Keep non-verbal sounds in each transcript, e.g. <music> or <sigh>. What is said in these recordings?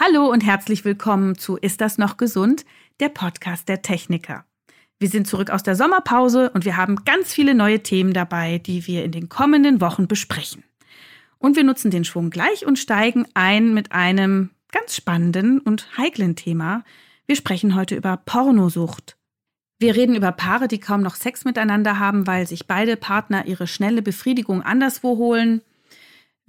Hallo und herzlich willkommen zu Ist das noch gesund? Der Podcast der Techniker. Wir sind zurück aus der Sommerpause und wir haben ganz viele neue Themen dabei, die wir in den kommenden Wochen besprechen. Und wir nutzen den Schwung gleich und steigen ein mit einem ganz spannenden und heiklen Thema. Wir sprechen heute über Pornosucht. Wir reden über Paare, die kaum noch Sex miteinander haben, weil sich beide Partner ihre schnelle Befriedigung anderswo holen.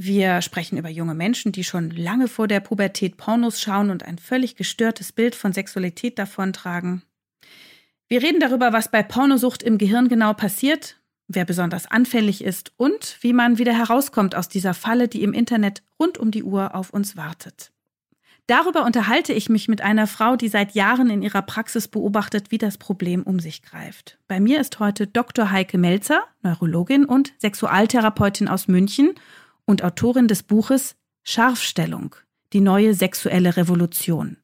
Wir sprechen über junge Menschen, die schon lange vor der Pubertät Pornos schauen und ein völlig gestörtes Bild von Sexualität davontragen. Wir reden darüber, was bei Pornosucht im Gehirn genau passiert, wer besonders anfällig ist und wie man wieder herauskommt aus dieser Falle, die im Internet rund um die Uhr auf uns wartet. Darüber unterhalte ich mich mit einer Frau, die seit Jahren in ihrer Praxis beobachtet, wie das Problem um sich greift. Bei mir ist heute Dr. Heike Melzer, Neurologin und Sexualtherapeutin aus München und Autorin des Buches Scharfstellung, die neue sexuelle Revolution.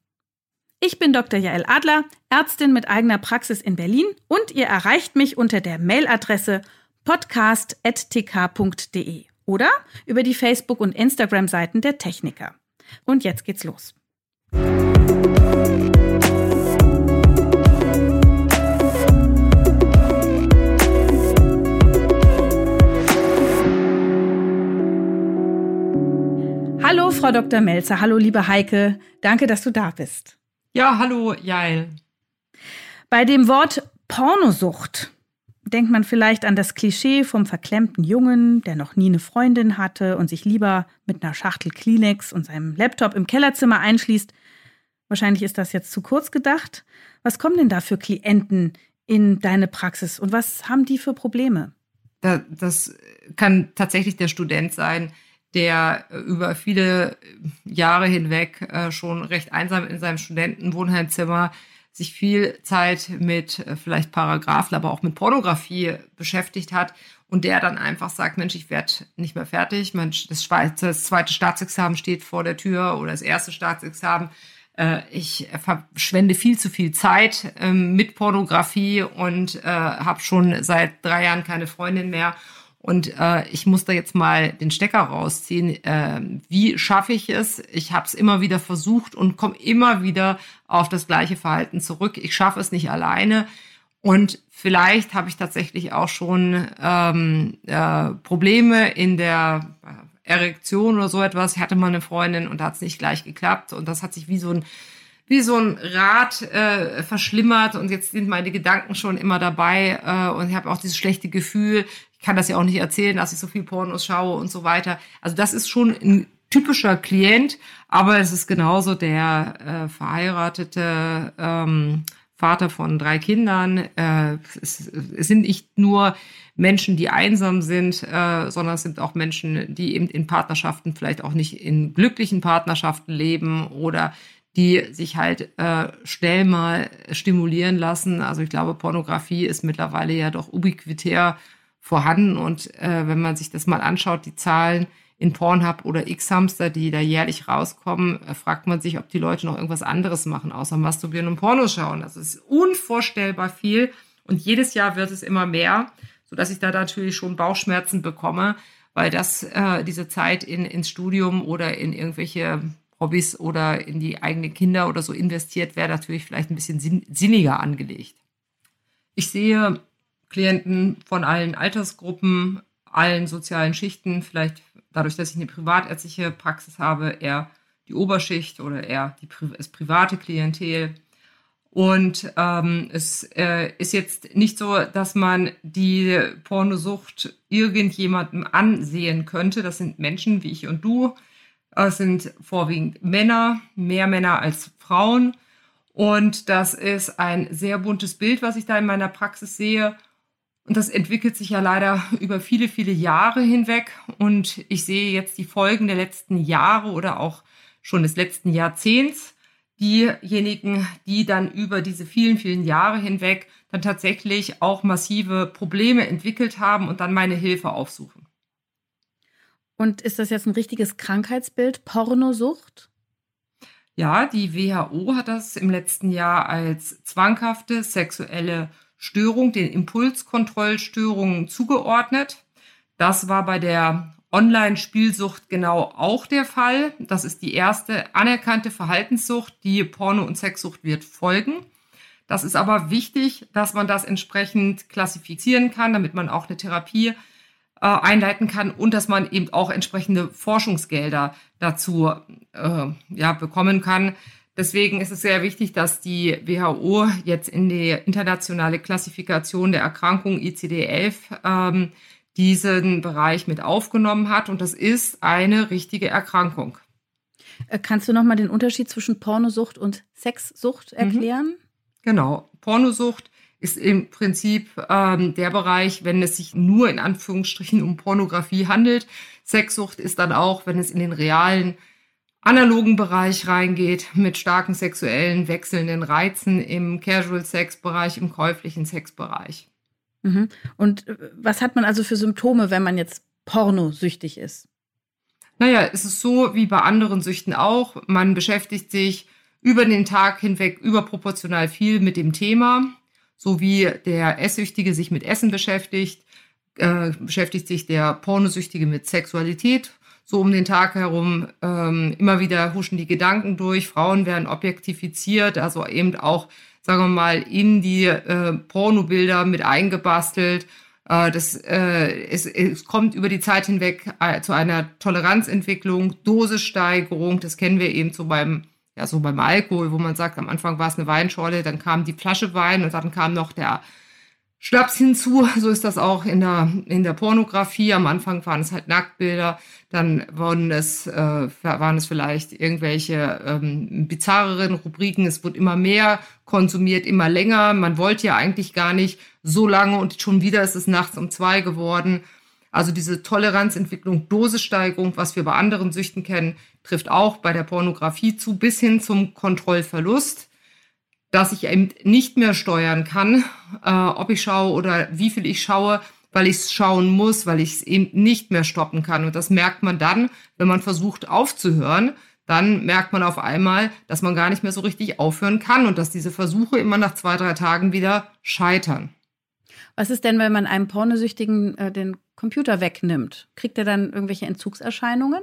Ich bin Dr. Jael Adler, Ärztin mit eigener Praxis in Berlin und ihr erreicht mich unter der Mailadresse podcast.tk.de oder über die Facebook- und Instagram-Seiten der Techniker. Und jetzt geht's los. Hallo, Frau Dr. Melzer. Hallo, liebe Heike. Danke, dass du da bist. Ja, hallo, Jael. Bei dem Wort Pornosucht denkt man vielleicht an das Klischee vom verklemmten Jungen, der noch nie eine Freundin hatte und sich lieber mit einer Schachtel Kleenex und seinem Laptop im Kellerzimmer einschließt. Wahrscheinlich ist das jetzt zu kurz gedacht. Was kommen denn da für Klienten in deine Praxis und was haben die für Probleme? Das kann tatsächlich der Student sein, der äh, über viele Jahre hinweg äh, schon recht einsam in seinem Studentenwohnheimzimmer sich viel Zeit mit äh, vielleicht Paragraphen, aber auch mit Pornografie beschäftigt hat und der dann einfach sagt, Mensch, ich werde nicht mehr fertig, Mensch, das, das zweite Staatsexamen steht vor der Tür oder das erste Staatsexamen. Ich verschwende viel zu viel Zeit ähm, mit Pornografie und habe schon seit drei Jahren keine Freundin mehr und äh, ich muss da jetzt mal den Stecker rausziehen. Äh, wie schaffe ich es? Ich habe es immer wieder versucht und komme immer wieder auf das gleiche Verhalten zurück. Ich schaffe es nicht alleine. Und vielleicht habe ich tatsächlich auch schon ähm, äh, Probleme in der äh, Erektion oder so etwas. Ich hatte mal eine Freundin und da hat es nicht gleich geklappt. Und das hat sich wie so ein wie so ein Rad äh, verschlimmert und jetzt sind meine Gedanken schon immer dabei äh, und ich habe auch dieses schlechte Gefühl, ich kann das ja auch nicht erzählen, dass ich so viel Pornos schaue und so weiter. Also das ist schon ein typischer Klient, aber es ist genauso der äh, verheiratete ähm, Vater von drei Kindern. Äh, es, es sind nicht nur Menschen, die einsam sind, äh, sondern es sind auch Menschen, die eben in Partnerschaften vielleicht auch nicht in glücklichen Partnerschaften leben oder die sich halt äh, schnell mal stimulieren lassen. Also ich glaube, Pornografie ist mittlerweile ja doch ubiquitär vorhanden. Und äh, wenn man sich das mal anschaut, die Zahlen in Pornhub oder X-Hamster, die da jährlich rauskommen, äh, fragt man sich, ob die Leute noch irgendwas anderes machen, außer masturbieren und Porno schauen. Das ist unvorstellbar viel. Und jedes Jahr wird es immer mehr, sodass ich da natürlich schon Bauchschmerzen bekomme, weil das äh, diese Zeit in, ins Studium oder in irgendwelche Hobbys oder in die eigenen Kinder oder so investiert, wäre natürlich vielleicht ein bisschen sinniger angelegt. Ich sehe Klienten von allen Altersgruppen, allen sozialen Schichten, vielleicht dadurch, dass ich eine privatärztliche Praxis habe, eher die Oberschicht oder eher die, das private Klientel. Und ähm, es äh, ist jetzt nicht so, dass man die Pornosucht irgendjemandem ansehen könnte. Das sind Menschen wie ich und du. Es sind vorwiegend Männer, mehr Männer als Frauen. Und das ist ein sehr buntes Bild, was ich da in meiner Praxis sehe. Und das entwickelt sich ja leider über viele, viele Jahre hinweg. Und ich sehe jetzt die Folgen der letzten Jahre oder auch schon des letzten Jahrzehnts. Diejenigen, die dann über diese vielen, vielen Jahre hinweg dann tatsächlich auch massive Probleme entwickelt haben und dann meine Hilfe aufsuchen. Und ist das jetzt ein richtiges Krankheitsbild, Pornosucht? Ja, die WHO hat das im letzten Jahr als zwanghafte sexuelle Störung, den Impulskontrollstörungen zugeordnet. Das war bei der Online-Spielsucht genau auch der Fall. Das ist die erste anerkannte Verhaltenssucht. Die Porno- und Sexsucht wird folgen. Das ist aber wichtig, dass man das entsprechend klassifizieren kann, damit man auch eine Therapie äh, einleiten kann und dass man eben auch entsprechende Forschungsgelder dazu äh, ja, bekommen kann. Deswegen ist es sehr wichtig, dass die WHO jetzt in die internationale Klassifikation der Erkrankung ICD-11 ähm, diesen Bereich mit aufgenommen hat. Und das ist eine richtige Erkrankung. Äh, kannst du nochmal den Unterschied zwischen Pornosucht und Sexsucht mhm. erklären? Mhm. Genau. Pornosucht ist im Prinzip ähm, der Bereich, wenn es sich nur in Anführungsstrichen um Pornografie handelt. Sexsucht ist dann auch, wenn es in den realen analogen Bereich reingeht, mit starken sexuellen wechselnden Reizen im Casual-Sex-Bereich, im käuflichen Sex-Bereich. Mhm. Und äh, was hat man also für Symptome, wenn man jetzt pornosüchtig ist? Naja, es ist so wie bei anderen Süchten auch. Man beschäftigt sich über den Tag hinweg überproportional viel mit dem Thema, so wie der Esssüchtige sich mit Essen beschäftigt, äh, beschäftigt sich der Pornosüchtige mit Sexualität so um den Tag herum. Ähm, immer wieder huschen die Gedanken durch, Frauen werden objektifiziert, also eben auch, sagen wir mal, in die äh, Pornobilder mit eingebastelt. Äh, das, äh, es, es kommt über die Zeit hinweg äh, zu einer Toleranzentwicklung, Dosissteigerung, das kennen wir eben so beim ja, so beim Alkohol, wo man sagt, am Anfang war es eine Weinschorle, dann kam die Flasche Wein und dann kam noch der Schnaps hinzu. So ist das auch in der, in der Pornografie. Am Anfang waren es halt Nacktbilder, dann wurden es, äh, waren es vielleicht irgendwelche ähm, bizarreren Rubriken. Es wurde immer mehr konsumiert, immer länger. Man wollte ja eigentlich gar nicht so lange und schon wieder ist es nachts um zwei geworden. Also diese Toleranzentwicklung, Dosissteigerung, was wir bei anderen Süchten kennen, trifft auch bei der Pornografie zu, bis hin zum Kontrollverlust dass ich eben nicht mehr steuern kann, äh, ob ich schaue oder wie viel ich schaue, weil ich es schauen muss, weil ich es eben nicht mehr stoppen kann. Und das merkt man dann, wenn man versucht aufzuhören, dann merkt man auf einmal, dass man gar nicht mehr so richtig aufhören kann und dass diese Versuche immer nach zwei, drei Tagen wieder scheitern. Was ist denn, wenn man einem Pornosüchtigen äh, den Computer wegnimmt? Kriegt er dann irgendwelche Entzugserscheinungen?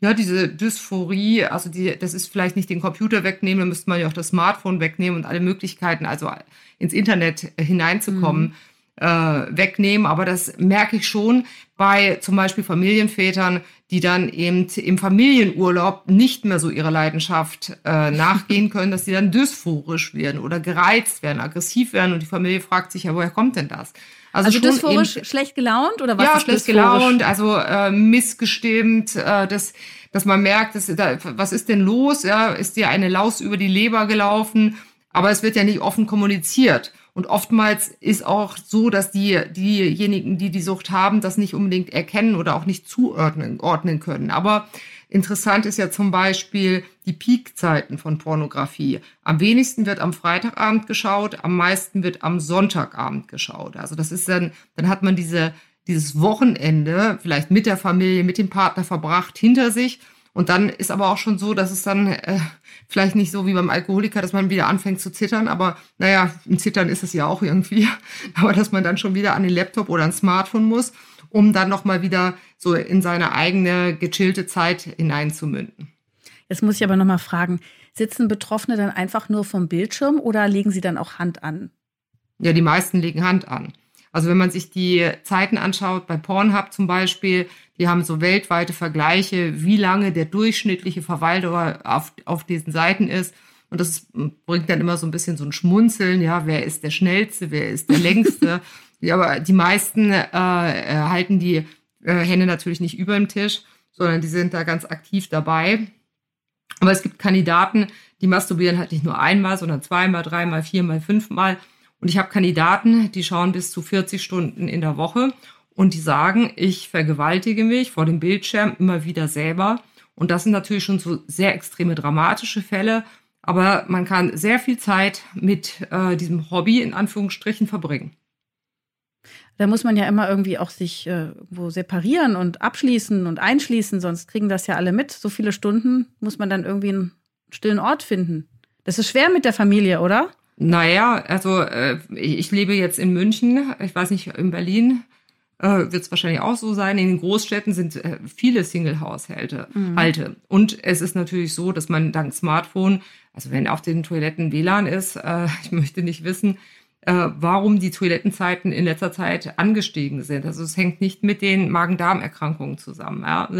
Ja, diese Dysphorie, also die, das ist vielleicht nicht den Computer wegnehmen, da müsste man ja auch das Smartphone wegnehmen und alle Möglichkeiten, also ins Internet hineinzukommen, mhm. äh, wegnehmen. Aber das merke ich schon bei zum Beispiel Familienvätern, die dann eben im Familienurlaub nicht mehr so ihrer Leidenschaft äh, nachgehen <laughs> können, dass sie dann dysphorisch werden oder gereizt werden, aggressiv werden und die Familie fragt sich ja, woher kommt denn das? Also, also dysphorisch, eben, schlecht gelaunt oder was? Ja, schlecht gelaunt, also äh, missgestimmt, äh, dass, dass man merkt, dass, da, was ist denn los? Ja, ist dir eine Laus über die Leber gelaufen? Aber es wird ja nicht offen kommuniziert. Und oftmals ist auch so, dass die, diejenigen, die die Sucht haben, das nicht unbedingt erkennen oder auch nicht zuordnen ordnen können. Aber Interessant ist ja zum Beispiel die Peakzeiten von Pornografie. Am wenigsten wird am Freitagabend geschaut, am meisten wird am Sonntagabend geschaut. Also das ist dann, dann hat man diese, dieses Wochenende vielleicht mit der Familie, mit dem Partner verbracht hinter sich. Und dann ist aber auch schon so, dass es dann äh, vielleicht nicht so wie beim Alkoholiker, dass man wieder anfängt zu zittern, aber naja, ein Zittern ist es ja auch irgendwie, <laughs> aber dass man dann schon wieder an den Laptop oder ein Smartphone muss um dann nochmal wieder so in seine eigene gechillte Zeit hineinzumünden. Jetzt muss ich aber nochmal fragen, sitzen Betroffene dann einfach nur vom Bildschirm oder legen sie dann auch Hand an? Ja, die meisten legen Hand an. Also wenn man sich die Zeiten anschaut, bei Pornhub zum Beispiel, die haben so weltweite Vergleiche, wie lange der durchschnittliche Verweildauer auf, auf diesen Seiten ist. Und das bringt dann immer so ein bisschen so ein Schmunzeln, ja, wer ist der Schnellste, wer ist der Längste. <laughs> Ja, aber die meisten äh, halten die äh, Hände natürlich nicht über dem Tisch, sondern die sind da ganz aktiv dabei. Aber es gibt Kandidaten, die masturbieren halt nicht nur einmal, sondern zweimal, dreimal, viermal, fünfmal. Und ich habe Kandidaten, die schauen bis zu 40 Stunden in der Woche und die sagen, ich vergewaltige mich vor dem Bildschirm immer wieder selber. Und das sind natürlich schon so sehr extreme dramatische Fälle. Aber man kann sehr viel Zeit mit äh, diesem Hobby in Anführungsstrichen verbringen da muss man ja immer irgendwie auch sich äh, wo separieren und abschließen und einschließen, sonst kriegen das ja alle mit. So viele Stunden muss man dann irgendwie einen stillen Ort finden. Das ist schwer mit der Familie, oder? Naja, also äh, ich lebe jetzt in München, ich weiß nicht, in Berlin äh, wird es wahrscheinlich auch so sein. In den Großstädten sind äh, viele Single-Haushalte. Mhm. Halte. Und es ist natürlich so, dass man dank Smartphone, also wenn auf den Toiletten WLAN ist, äh, <laughs> ich möchte nicht wissen, äh, warum die Toilettenzeiten in letzter Zeit angestiegen sind. Also es hängt nicht mit den Magen-Darm-Erkrankungen zusammen. Ja?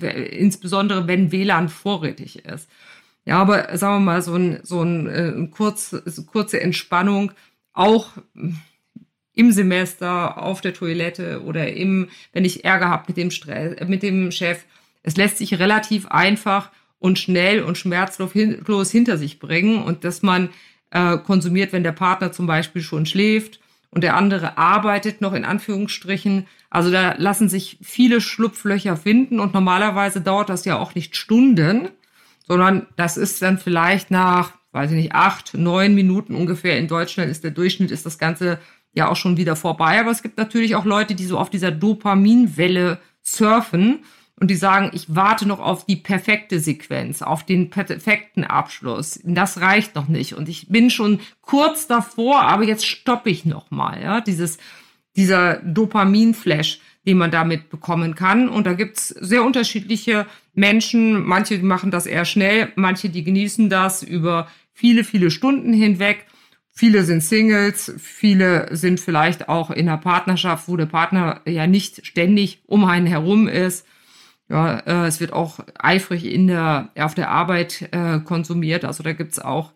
Äh, <laughs> insbesondere wenn WLAN vorrätig ist. Ja, aber sagen wir mal, so ein, so ein, äh, kurz, kurze Entspannung auch im Semester auf der Toilette oder im, wenn ich Ärger habe mit dem Stress, äh, mit dem Chef. Es lässt sich relativ einfach und schnell und schmerzlos hinter sich bringen und dass man äh, konsumiert, wenn der Partner zum Beispiel schon schläft und der andere arbeitet noch in Anführungsstrichen. Also da lassen sich viele Schlupflöcher finden und normalerweise dauert das ja auch nicht Stunden, sondern das ist dann vielleicht nach, weiß ich nicht, acht, neun Minuten ungefähr. In Deutschland ist der Durchschnitt, ist das Ganze ja auch schon wieder vorbei. Aber es gibt natürlich auch Leute, die so auf dieser Dopaminwelle surfen und die sagen, ich warte noch auf die perfekte Sequenz, auf den perfekten Abschluss. Das reicht noch nicht. Und ich bin schon kurz davor, aber jetzt stoppe ich noch mal. Ja, dieses, dieser Dopaminflash, den man damit bekommen kann. Und da gibt's sehr unterschiedliche Menschen. Manche machen das eher schnell, manche, die genießen das über viele, viele Stunden hinweg. Viele sind Singles, viele sind vielleicht auch in einer Partnerschaft, wo der Partner ja nicht ständig um einen herum ist. Ja, äh, es wird auch eifrig in der, auf der Arbeit äh, konsumiert. Also da gibt's auch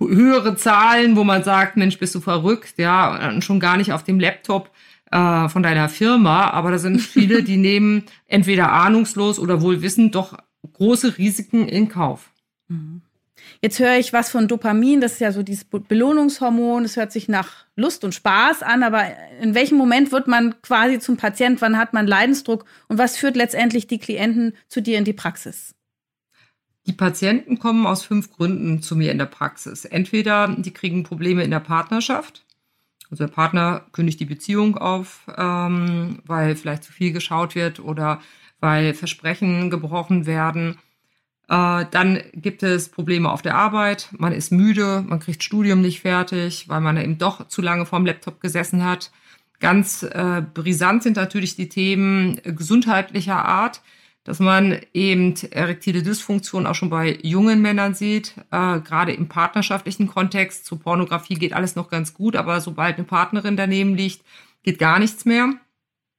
höhere Zahlen, wo man sagt, Mensch, bist du verrückt, ja, und schon gar nicht auf dem Laptop äh, von deiner Firma. Aber da sind viele, die <laughs> nehmen entweder ahnungslos oder wohl wissend doch große Risiken in Kauf. Mhm. Jetzt höre ich was von Dopamin, das ist ja so dieses Belohnungshormon, das hört sich nach Lust und Spaß an, aber in welchem Moment wird man quasi zum Patient, wann hat man Leidensdruck und was führt letztendlich die Klienten zu dir in die Praxis? Die Patienten kommen aus fünf Gründen zu mir in der Praxis. Entweder die kriegen Probleme in der Partnerschaft, also der Partner kündigt die Beziehung auf, ähm, weil vielleicht zu viel geschaut wird oder weil Versprechen gebrochen werden dann gibt es Probleme auf der Arbeit, man ist müde, man kriegt Studium nicht fertig, weil man eben doch zu lange vorm Laptop gesessen hat. Ganz äh, brisant sind natürlich die Themen gesundheitlicher Art, dass man eben erektile Dysfunktion auch schon bei jungen Männern sieht, äh, gerade im partnerschaftlichen Kontext. Zu Pornografie geht alles noch ganz gut, aber sobald eine Partnerin daneben liegt, geht gar nichts mehr.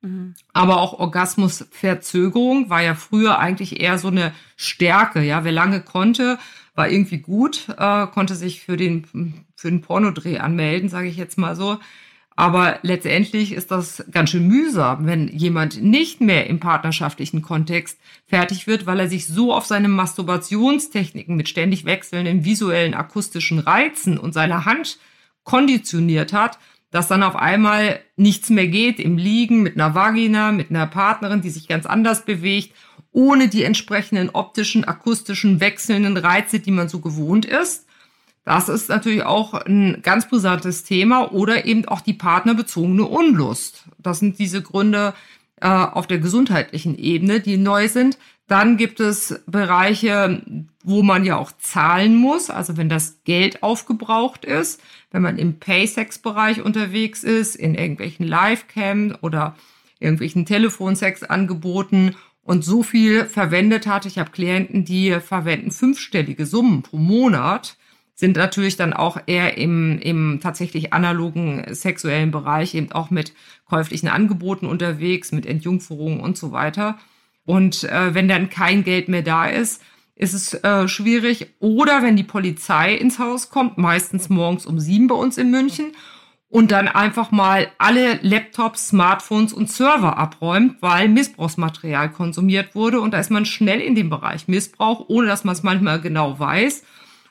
Mhm. Aber auch Orgasmusverzögerung war ja früher eigentlich eher so eine Stärke. Ja, wer lange konnte, war irgendwie gut, äh, konnte sich für den für den Pornodreh anmelden, sage ich jetzt mal so. Aber letztendlich ist das ganz schön mühsam, wenn jemand nicht mehr im partnerschaftlichen Kontext fertig wird, weil er sich so auf seine Masturbationstechniken mit ständig wechselnden visuellen, akustischen Reizen und seiner Hand konditioniert hat, dass dann auf einmal nichts mehr geht im Liegen mit einer Vagina, mit einer Partnerin, die sich ganz anders bewegt, ohne die entsprechenden optischen, akustischen, wechselnden Reize, die man so gewohnt ist. Das ist natürlich auch ein ganz brisantes Thema oder eben auch die partnerbezogene Unlust. Das sind diese Gründe äh, auf der gesundheitlichen Ebene, die neu sind. Dann gibt es Bereiche, wo man ja auch zahlen muss, also wenn das Geld aufgebraucht ist, wenn man im Paysex-Bereich unterwegs ist, in irgendwelchen Livecam oder irgendwelchen Telefonsex-Angeboten und so viel verwendet hat. Ich habe Klienten, die verwenden fünfstellige Summen pro Monat, sind natürlich dann auch eher im, im tatsächlich analogen sexuellen Bereich, eben auch mit käuflichen Angeboten unterwegs, mit Entjungferungen und so weiter. Und äh, wenn dann kein Geld mehr da ist, ist es äh, schwierig. Oder wenn die Polizei ins Haus kommt, meistens morgens um sieben bei uns in München, und dann einfach mal alle Laptops, Smartphones und Server abräumt, weil Missbrauchsmaterial konsumiert wurde. Und da ist man schnell in dem Bereich Missbrauch, ohne dass man es manchmal genau weiß.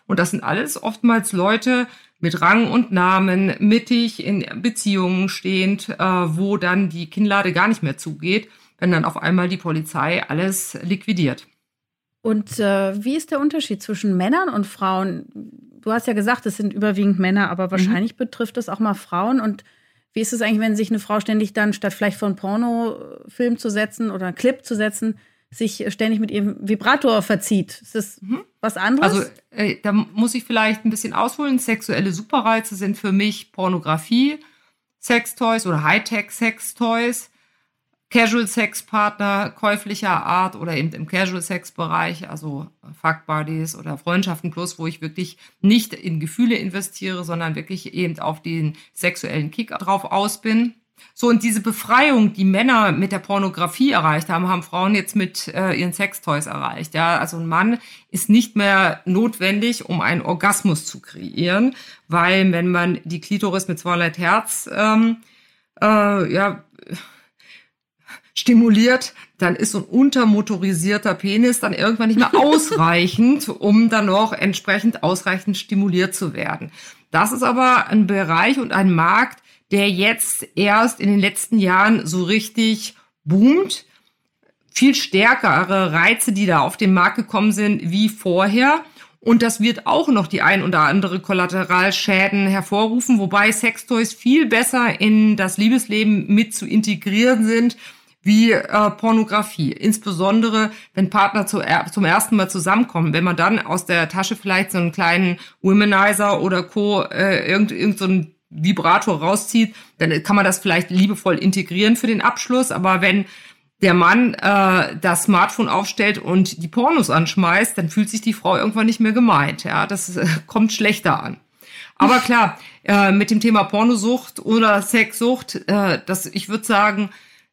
Und das sind alles oftmals Leute mit Rang und Namen, mittig in Beziehungen stehend, äh, wo dann die Kinnlade gar nicht mehr zugeht wenn dann auf einmal die Polizei alles liquidiert. Und äh, wie ist der Unterschied zwischen Männern und Frauen? Du hast ja gesagt, es sind überwiegend Männer, aber mhm. wahrscheinlich mhm. betrifft es auch mal Frauen. Und wie ist es eigentlich, wenn sich eine Frau ständig dann, statt vielleicht einen Pornofilm zu setzen oder einen Clip zu setzen, sich ständig mit ihrem Vibrator verzieht? Ist das mhm. was anderes? Also äh, da muss ich vielleicht ein bisschen ausholen. Sexuelle Superreize sind für mich Pornografie, Sextoys oder Hightech-Sextoys Casual-Sex-Partner käuflicher Art oder eben im Casual-Sex-Bereich, also Fuck-Buddies oder Freundschaften plus, wo ich wirklich nicht in Gefühle investiere, sondern wirklich eben auf den sexuellen Kick drauf aus bin. So, und diese Befreiung, die Männer mit der Pornografie erreicht haben, haben Frauen jetzt mit äh, ihren Sextoys erreicht. Ja, also ein Mann ist nicht mehr notwendig, um einen Orgasmus zu kreieren, weil wenn man die Klitoris mit 200 Hertz ähm, äh, ja, stimuliert, dann ist so ein untermotorisierter Penis dann irgendwann nicht mehr <laughs> ausreichend, um dann noch entsprechend ausreichend stimuliert zu werden. Das ist aber ein Bereich und ein Markt, der jetzt erst in den letzten Jahren so richtig boomt. Viel stärkere Reize, die da auf den Markt gekommen sind, wie vorher. Und das wird auch noch die ein oder andere Kollateralschäden hervorrufen, wobei Sextoys viel besser in das Liebesleben mit zu integrieren sind wie äh, Pornografie. Insbesondere, wenn Partner zu, zum ersten Mal zusammenkommen. Wenn man dann aus der Tasche vielleicht so einen kleinen Womanizer oder Co. Äh, irgend, irgend so Vibrator rauszieht, dann kann man das vielleicht liebevoll integrieren für den Abschluss. Aber wenn der Mann äh, das Smartphone aufstellt und die Pornos anschmeißt, dann fühlt sich die Frau irgendwann nicht mehr gemeint. Ja, das äh, <laughs> kommt schlechter an. Aber klar, äh, mit dem Thema Pornosucht oder Sexsucht, äh, das, ich würde sagen,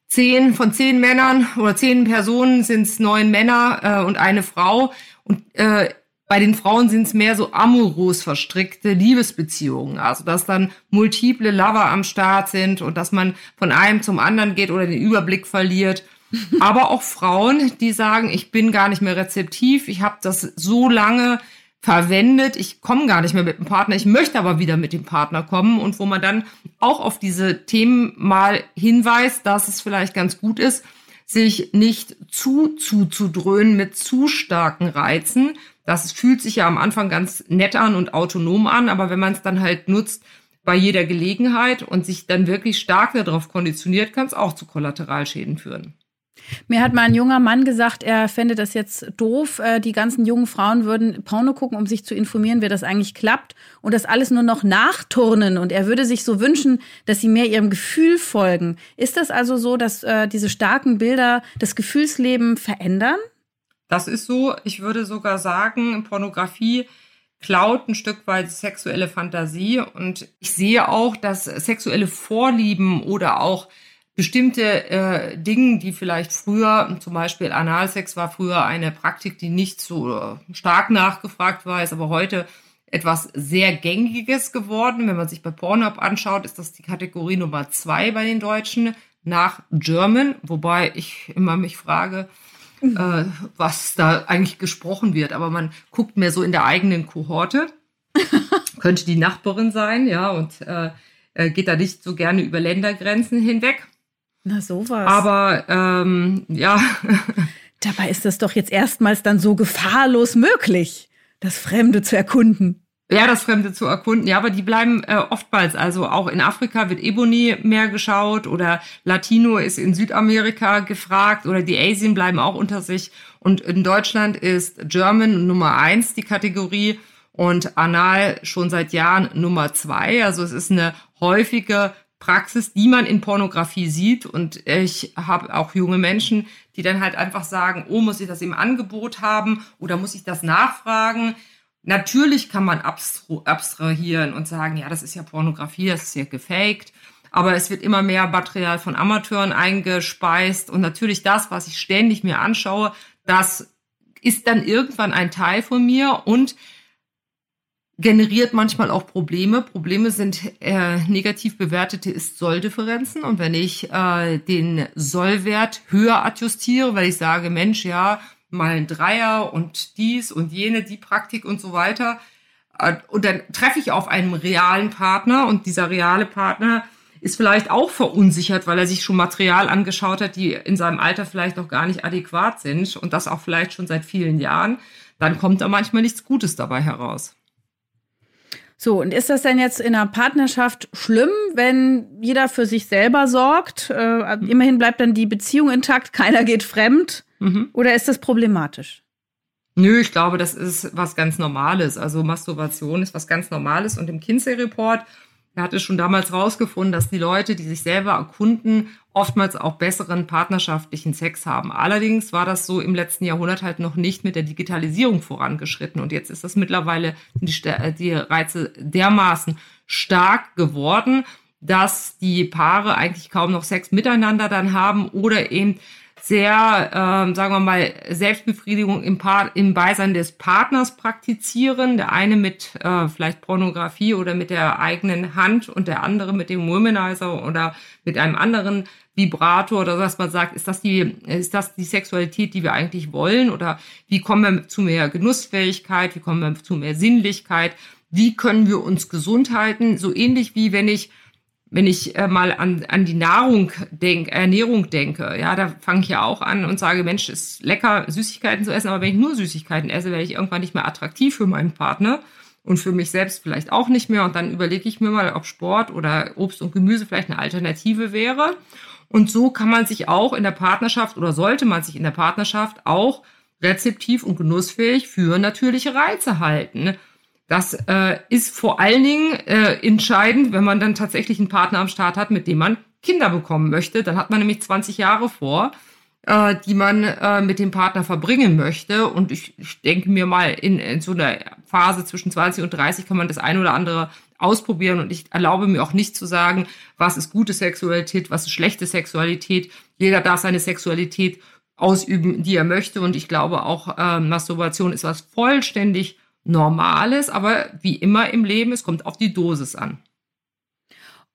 zehn von zehn Männern oder zehn Personen sind es neun Männer äh, und eine Frau. Und äh, bei den Frauen sind es mehr so amoros verstrickte Liebesbeziehungen. Also dass dann multiple Lover am Start sind und dass man von einem zum anderen geht oder den Überblick verliert. <laughs> Aber auch Frauen, die sagen, ich bin gar nicht mehr rezeptiv, ich habe das so lange verwendet, ich komme gar nicht mehr mit dem Partner, ich möchte aber wieder mit dem Partner kommen und wo man dann auch auf diese Themen mal hinweist, dass es vielleicht ganz gut ist, sich nicht zu zuzudröhnen mit zu starken Reizen. Das fühlt sich ja am Anfang ganz nett an und autonom an, aber wenn man es dann halt nutzt bei jeder Gelegenheit und sich dann wirklich stark darauf konditioniert, kann es auch zu Kollateralschäden führen. Mir hat mal ein junger Mann gesagt, er fände das jetzt doof. Äh, die ganzen jungen Frauen würden Porno gucken, um sich zu informieren, wie das eigentlich klappt und das alles nur noch nachturnen. Und er würde sich so wünschen, dass sie mehr ihrem Gefühl folgen. Ist das also so, dass äh, diese starken Bilder das Gefühlsleben verändern? Das ist so. Ich würde sogar sagen, Pornografie klaut ein Stück weit sexuelle Fantasie. Und ich sehe auch, dass sexuelle Vorlieben oder auch bestimmte äh, Dinge, die vielleicht früher, zum Beispiel Analsex war früher eine Praktik, die nicht so äh, stark nachgefragt war, ist aber heute etwas sehr Gängiges geworden. Wenn man sich bei Pornhub anschaut, ist das die Kategorie Nummer zwei bei den Deutschen nach German, wobei ich immer mich frage, äh, was da eigentlich gesprochen wird. Aber man guckt mehr so in der eigenen Kohorte. <laughs> Könnte die Nachbarin sein, ja, und äh, äh geht da nicht so gerne über Ländergrenzen hinweg. Na sowas. Aber ähm, ja. <laughs> Dabei ist das doch jetzt erstmals dann so gefahrlos möglich, das Fremde zu erkunden. Ja, das Fremde zu erkunden. Ja, aber die bleiben äh, oftmals. Also auch in Afrika wird Ebony mehr geschaut oder Latino ist in Südamerika gefragt oder die Asien bleiben auch unter sich. Und in Deutschland ist German Nummer eins die Kategorie und Anal schon seit Jahren Nummer zwei. Also es ist eine häufige Praxis, die man in Pornografie sieht. Und ich habe auch junge Menschen, die dann halt einfach sagen, oh, muss ich das im Angebot haben oder muss ich das nachfragen? Natürlich kann man abstrahieren und sagen, ja, das ist ja Pornografie, das ist ja gefaked. Aber es wird immer mehr Material von Amateuren eingespeist. Und natürlich das, was ich ständig mir anschaue, das ist dann irgendwann ein Teil von mir und generiert manchmal auch Probleme. Probleme sind äh, negativ bewertete Ist-Soll-Differenzen. Und wenn ich äh, den Sollwert höher adjustiere, weil ich sage, Mensch, ja, mal ein Dreier und dies und jene, die Praktik und so weiter, äh, und dann treffe ich auf einen realen Partner und dieser reale Partner ist vielleicht auch verunsichert, weil er sich schon Material angeschaut hat, die in seinem Alter vielleicht noch gar nicht adäquat sind und das auch vielleicht schon seit vielen Jahren, dann kommt da manchmal nichts Gutes dabei heraus. So, und ist das denn jetzt in einer Partnerschaft schlimm, wenn jeder für sich selber sorgt? Äh. Immerhin bleibt dann die Beziehung intakt, keiner geht fremd. Mhm. Oder ist das problematisch? Nö, ich glaube, das ist was ganz Normales. Also Masturbation ist was ganz Normales. Und im Kinsey-Report er hatte schon damals rausgefunden, dass die Leute, die sich selber erkunden, oftmals auch besseren partnerschaftlichen Sex haben. Allerdings war das so im letzten Jahrhundert halt noch nicht mit der Digitalisierung vorangeschritten. Und jetzt ist das mittlerweile die, die Reize dermaßen stark geworden, dass die Paare eigentlich kaum noch Sex miteinander dann haben oder eben sehr, ähm, sagen wir mal, Selbstbefriedigung im, Paar, im Beisein des Partners praktizieren. Der eine mit äh, vielleicht Pornografie oder mit der eigenen Hand und der andere mit dem Womanizer oder mit einem anderen Vibrator oder was man sagt, ist das die, ist das die Sexualität, die wir eigentlich wollen? Oder wie kommen wir zu mehr Genussfähigkeit? Wie kommen wir zu mehr Sinnlichkeit? Wie können wir uns gesund halten? So ähnlich wie wenn ich wenn ich äh, mal an, an die Nahrung denk, Ernährung denke, ja, da fange ich ja auch an und sage, Mensch, ist lecker, Süßigkeiten zu essen, aber wenn ich nur Süßigkeiten esse, werde ich irgendwann nicht mehr attraktiv für meinen Partner und für mich selbst vielleicht auch nicht mehr. Und dann überlege ich mir mal, ob Sport oder Obst und Gemüse vielleicht eine Alternative wäre. Und so kann man sich auch in der Partnerschaft oder sollte man sich in der Partnerschaft auch rezeptiv und genussfähig für natürliche Reize halten. Das äh, ist vor allen Dingen äh, entscheidend, wenn man dann tatsächlich einen Partner am Start hat, mit dem man Kinder bekommen möchte. Dann hat man nämlich 20 Jahre vor, äh, die man äh, mit dem Partner verbringen möchte. Und ich, ich denke mir mal, in, in so einer Phase zwischen 20 und 30 kann man das eine oder andere ausprobieren. Und ich erlaube mir auch nicht zu sagen, was ist gute Sexualität, was ist schlechte Sexualität. Jeder darf seine Sexualität ausüben, die er möchte. Und ich glaube auch, äh, Masturbation ist was vollständig Normales, aber wie immer im Leben, es kommt auf die Dosis an.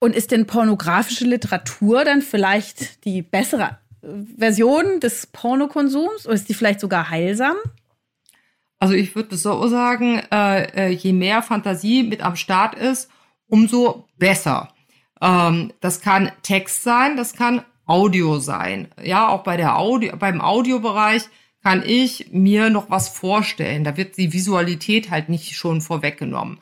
Und ist denn pornografische Literatur dann vielleicht die bessere äh, Version des Pornokonsums oder ist die vielleicht sogar heilsam? Also ich würde so sagen, äh, äh, je mehr Fantasie mit am Start ist, umso besser. Ähm, das kann Text sein, das kann Audio sein. Ja, auch bei der Audio, beim Audiobereich kann ich mir noch was vorstellen. Da wird die Visualität halt nicht schon vorweggenommen.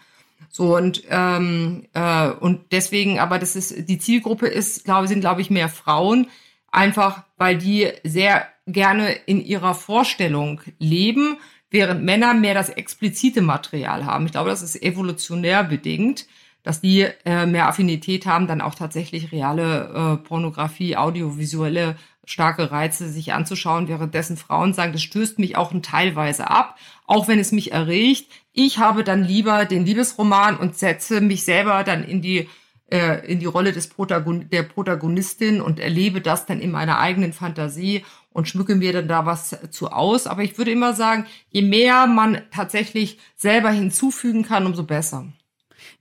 So und ähm, äh, und deswegen, aber das ist die Zielgruppe ist, glaube sind glaube ich mehr Frauen, einfach weil die sehr gerne in ihrer Vorstellung leben, während Männer mehr das explizite Material haben. Ich glaube, das ist evolutionär bedingt, dass die äh, mehr Affinität haben, dann auch tatsächlich reale äh, Pornografie, audiovisuelle starke Reize sich anzuschauen, währenddessen Frauen sagen, das stößt mich auch teilweise ab, auch wenn es mich erregt. Ich habe dann lieber den Liebesroman und setze mich selber dann in die äh, in die Rolle des Protagon der Protagonistin und erlebe das dann in meiner eigenen Fantasie und schmücke mir dann da was zu aus. Aber ich würde immer sagen, je mehr man tatsächlich selber hinzufügen kann, umso besser.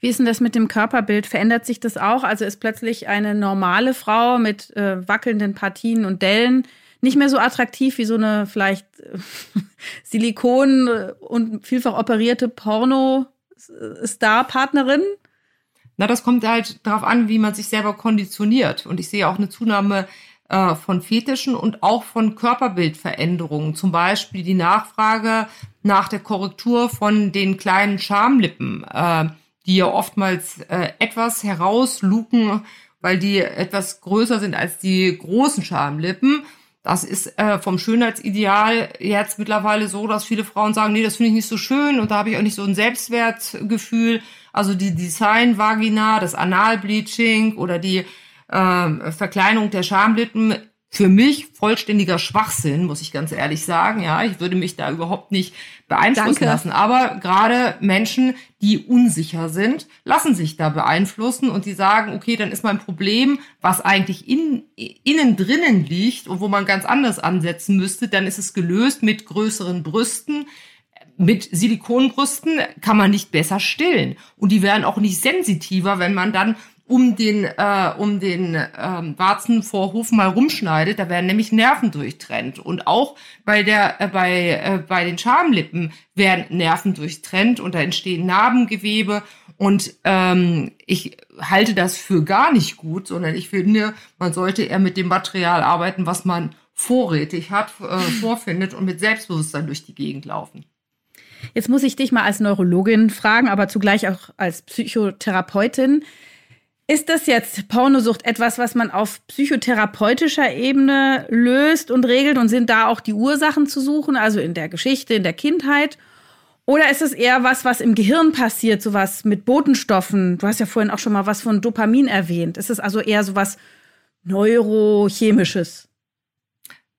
Wie ist denn das mit dem Körperbild? Verändert sich das auch? Also ist plötzlich eine normale Frau mit äh, wackelnden Partien und Dellen nicht mehr so attraktiv wie so eine vielleicht äh, <laughs> Silikon- und vielfach operierte Porno-Star-Partnerin? Na, das kommt halt darauf an, wie man sich selber konditioniert. Und ich sehe auch eine Zunahme äh, von Fetischen und auch von Körperbildveränderungen. Zum Beispiel die Nachfrage nach der Korrektur von den kleinen Schamlippen. Äh, die ja oftmals äh, etwas herausluken, weil die etwas größer sind als die großen Schamlippen. Das ist äh, vom Schönheitsideal jetzt mittlerweile so, dass viele Frauen sagen, nee, das finde ich nicht so schön und da habe ich auch nicht so ein Selbstwertgefühl. Also die Design-Vagina, das Analbleaching oder die äh, Verkleinerung der Schamlippen für mich vollständiger Schwachsinn, muss ich ganz ehrlich sagen. Ja, ich würde mich da überhaupt nicht beeinflussen Danke. lassen. Aber gerade Menschen, die unsicher sind, lassen sich da beeinflussen und die sagen, okay, dann ist mein Problem, was eigentlich in, innen drinnen liegt und wo man ganz anders ansetzen müsste, dann ist es gelöst mit größeren Brüsten, mit Silikonbrüsten kann man nicht besser stillen. Und die werden auch nicht sensitiver, wenn man dann um den, äh, um den ähm, Warzenvorhof mal rumschneidet, da werden nämlich Nerven durchtrennt. Und auch bei, der, äh, bei, äh, bei den Schamlippen werden Nerven durchtrennt und da entstehen Narbengewebe. Und ähm, ich halte das für gar nicht gut, sondern ich finde, man sollte eher mit dem Material arbeiten, was man vorrätig hat, äh, <laughs> vorfindet und mit Selbstbewusstsein durch die Gegend laufen. Jetzt muss ich dich mal als Neurologin fragen, aber zugleich auch als Psychotherapeutin. Ist das jetzt Pornosucht etwas, was man auf psychotherapeutischer Ebene löst und regelt und sind da auch die Ursachen zu suchen, also in der Geschichte, in der Kindheit? Oder ist es eher was, was im Gehirn passiert, sowas mit Botenstoffen? Du hast ja vorhin auch schon mal was von Dopamin erwähnt. Ist es also eher sowas Neurochemisches?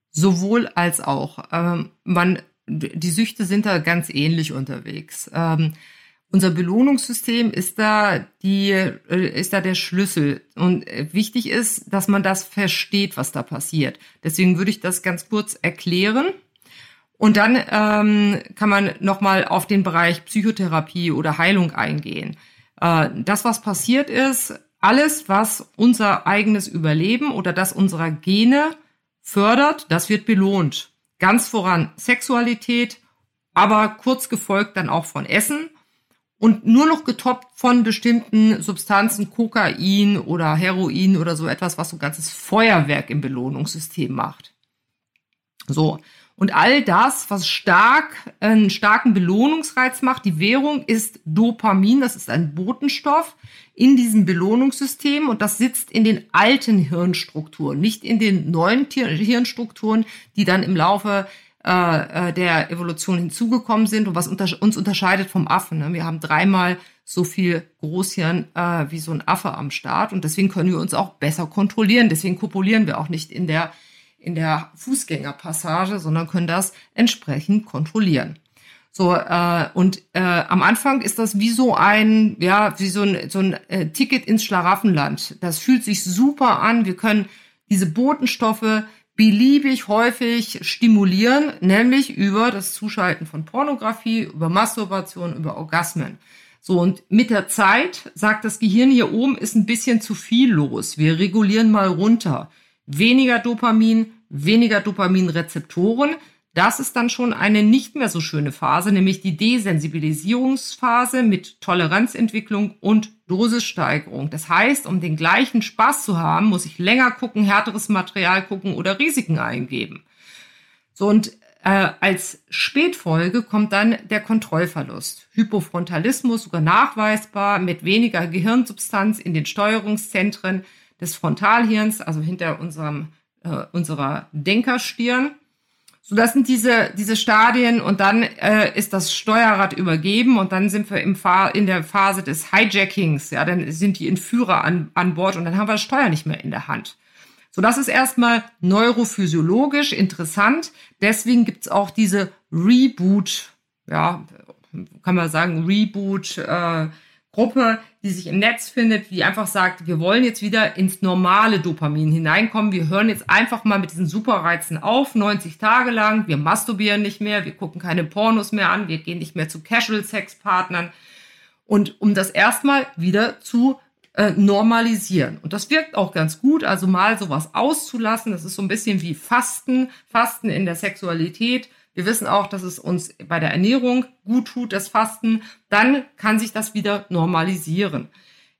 Sowohl als auch. Ähm, man, die Süchte sind da ganz ähnlich unterwegs. Ähm, unser Belohnungssystem ist da die, äh, ist da der Schlüssel. Und äh, wichtig ist, dass man das versteht, was da passiert. Deswegen würde ich das ganz kurz erklären. Und dann ähm, kann man nochmal auf den Bereich Psychotherapie oder Heilung eingehen. Äh, das, was passiert ist, alles, was unser eigenes Überleben oder das unserer Gene fördert, das wird belohnt. Ganz voran Sexualität, aber kurz gefolgt dann auch von Essen und nur noch getoppt von bestimmten Substanzen, Kokain oder Heroin oder so etwas, was so ein ganzes Feuerwerk im Belohnungssystem macht. So. Und all das, was stark, einen starken Belohnungsreiz macht, die Währung ist Dopamin, das ist ein Botenstoff in diesem Belohnungssystem und das sitzt in den alten Hirnstrukturen, nicht in den neuen Hirnstrukturen, die dann im Laufe äh, äh, der Evolution hinzugekommen sind und was unter uns unterscheidet vom Affen. Ne? Wir haben dreimal so viel Großhirn äh, wie so ein Affe am Start und deswegen können wir uns auch besser kontrollieren. Deswegen kopulieren wir auch nicht in der in der Fußgängerpassage, sondern können das entsprechend kontrollieren. So, äh, und äh, am Anfang ist das wie so ein, ja, wie so ein, so ein äh, Ticket ins Schlaraffenland. Das fühlt sich super an. Wir können diese Botenstoffe beliebig häufig stimulieren, nämlich über das Zuschalten von Pornografie, über Masturbation, über Orgasmen. So, und mit der Zeit sagt das Gehirn hier oben ist ein bisschen zu viel los. Wir regulieren mal runter weniger Dopamin, weniger Dopaminrezeptoren. Das ist dann schon eine nicht mehr so schöne Phase, nämlich die Desensibilisierungsphase mit Toleranzentwicklung und Dosissteigerung. Das heißt, um den gleichen Spaß zu haben, muss ich länger gucken, härteres Material gucken oder Risiken eingeben. So und äh, als Spätfolge kommt dann der Kontrollverlust. Hypofrontalismus sogar nachweisbar mit weniger Gehirnsubstanz in den Steuerungszentren des Frontalhirns, also hinter unserem, äh, unserer Denkerstirn. So, das sind diese, diese Stadien und dann äh, ist das Steuerrad übergeben und dann sind wir im Fahr in der Phase des Hijackings. Ja, dann sind die Entführer an, an Bord und dann haben wir das Steuer nicht mehr in der Hand. So, das ist erstmal neurophysiologisch interessant. Deswegen gibt's auch diese Reboot, ja, kann man sagen, Reboot, äh, Gruppe, die sich im Netz findet, die einfach sagt, wir wollen jetzt wieder ins normale Dopamin hineinkommen. Wir hören jetzt einfach mal mit diesen Superreizen auf, 90 Tage lang. Wir masturbieren nicht mehr, wir gucken keine Pornos mehr an, wir gehen nicht mehr zu Casual-Sex-Partnern. Und um das erstmal wieder zu äh, normalisieren. Und das wirkt auch ganz gut, also mal sowas auszulassen. Das ist so ein bisschen wie Fasten, Fasten in der Sexualität wir wissen auch, dass es uns bei der Ernährung gut tut, das Fasten. Dann kann sich das wieder normalisieren.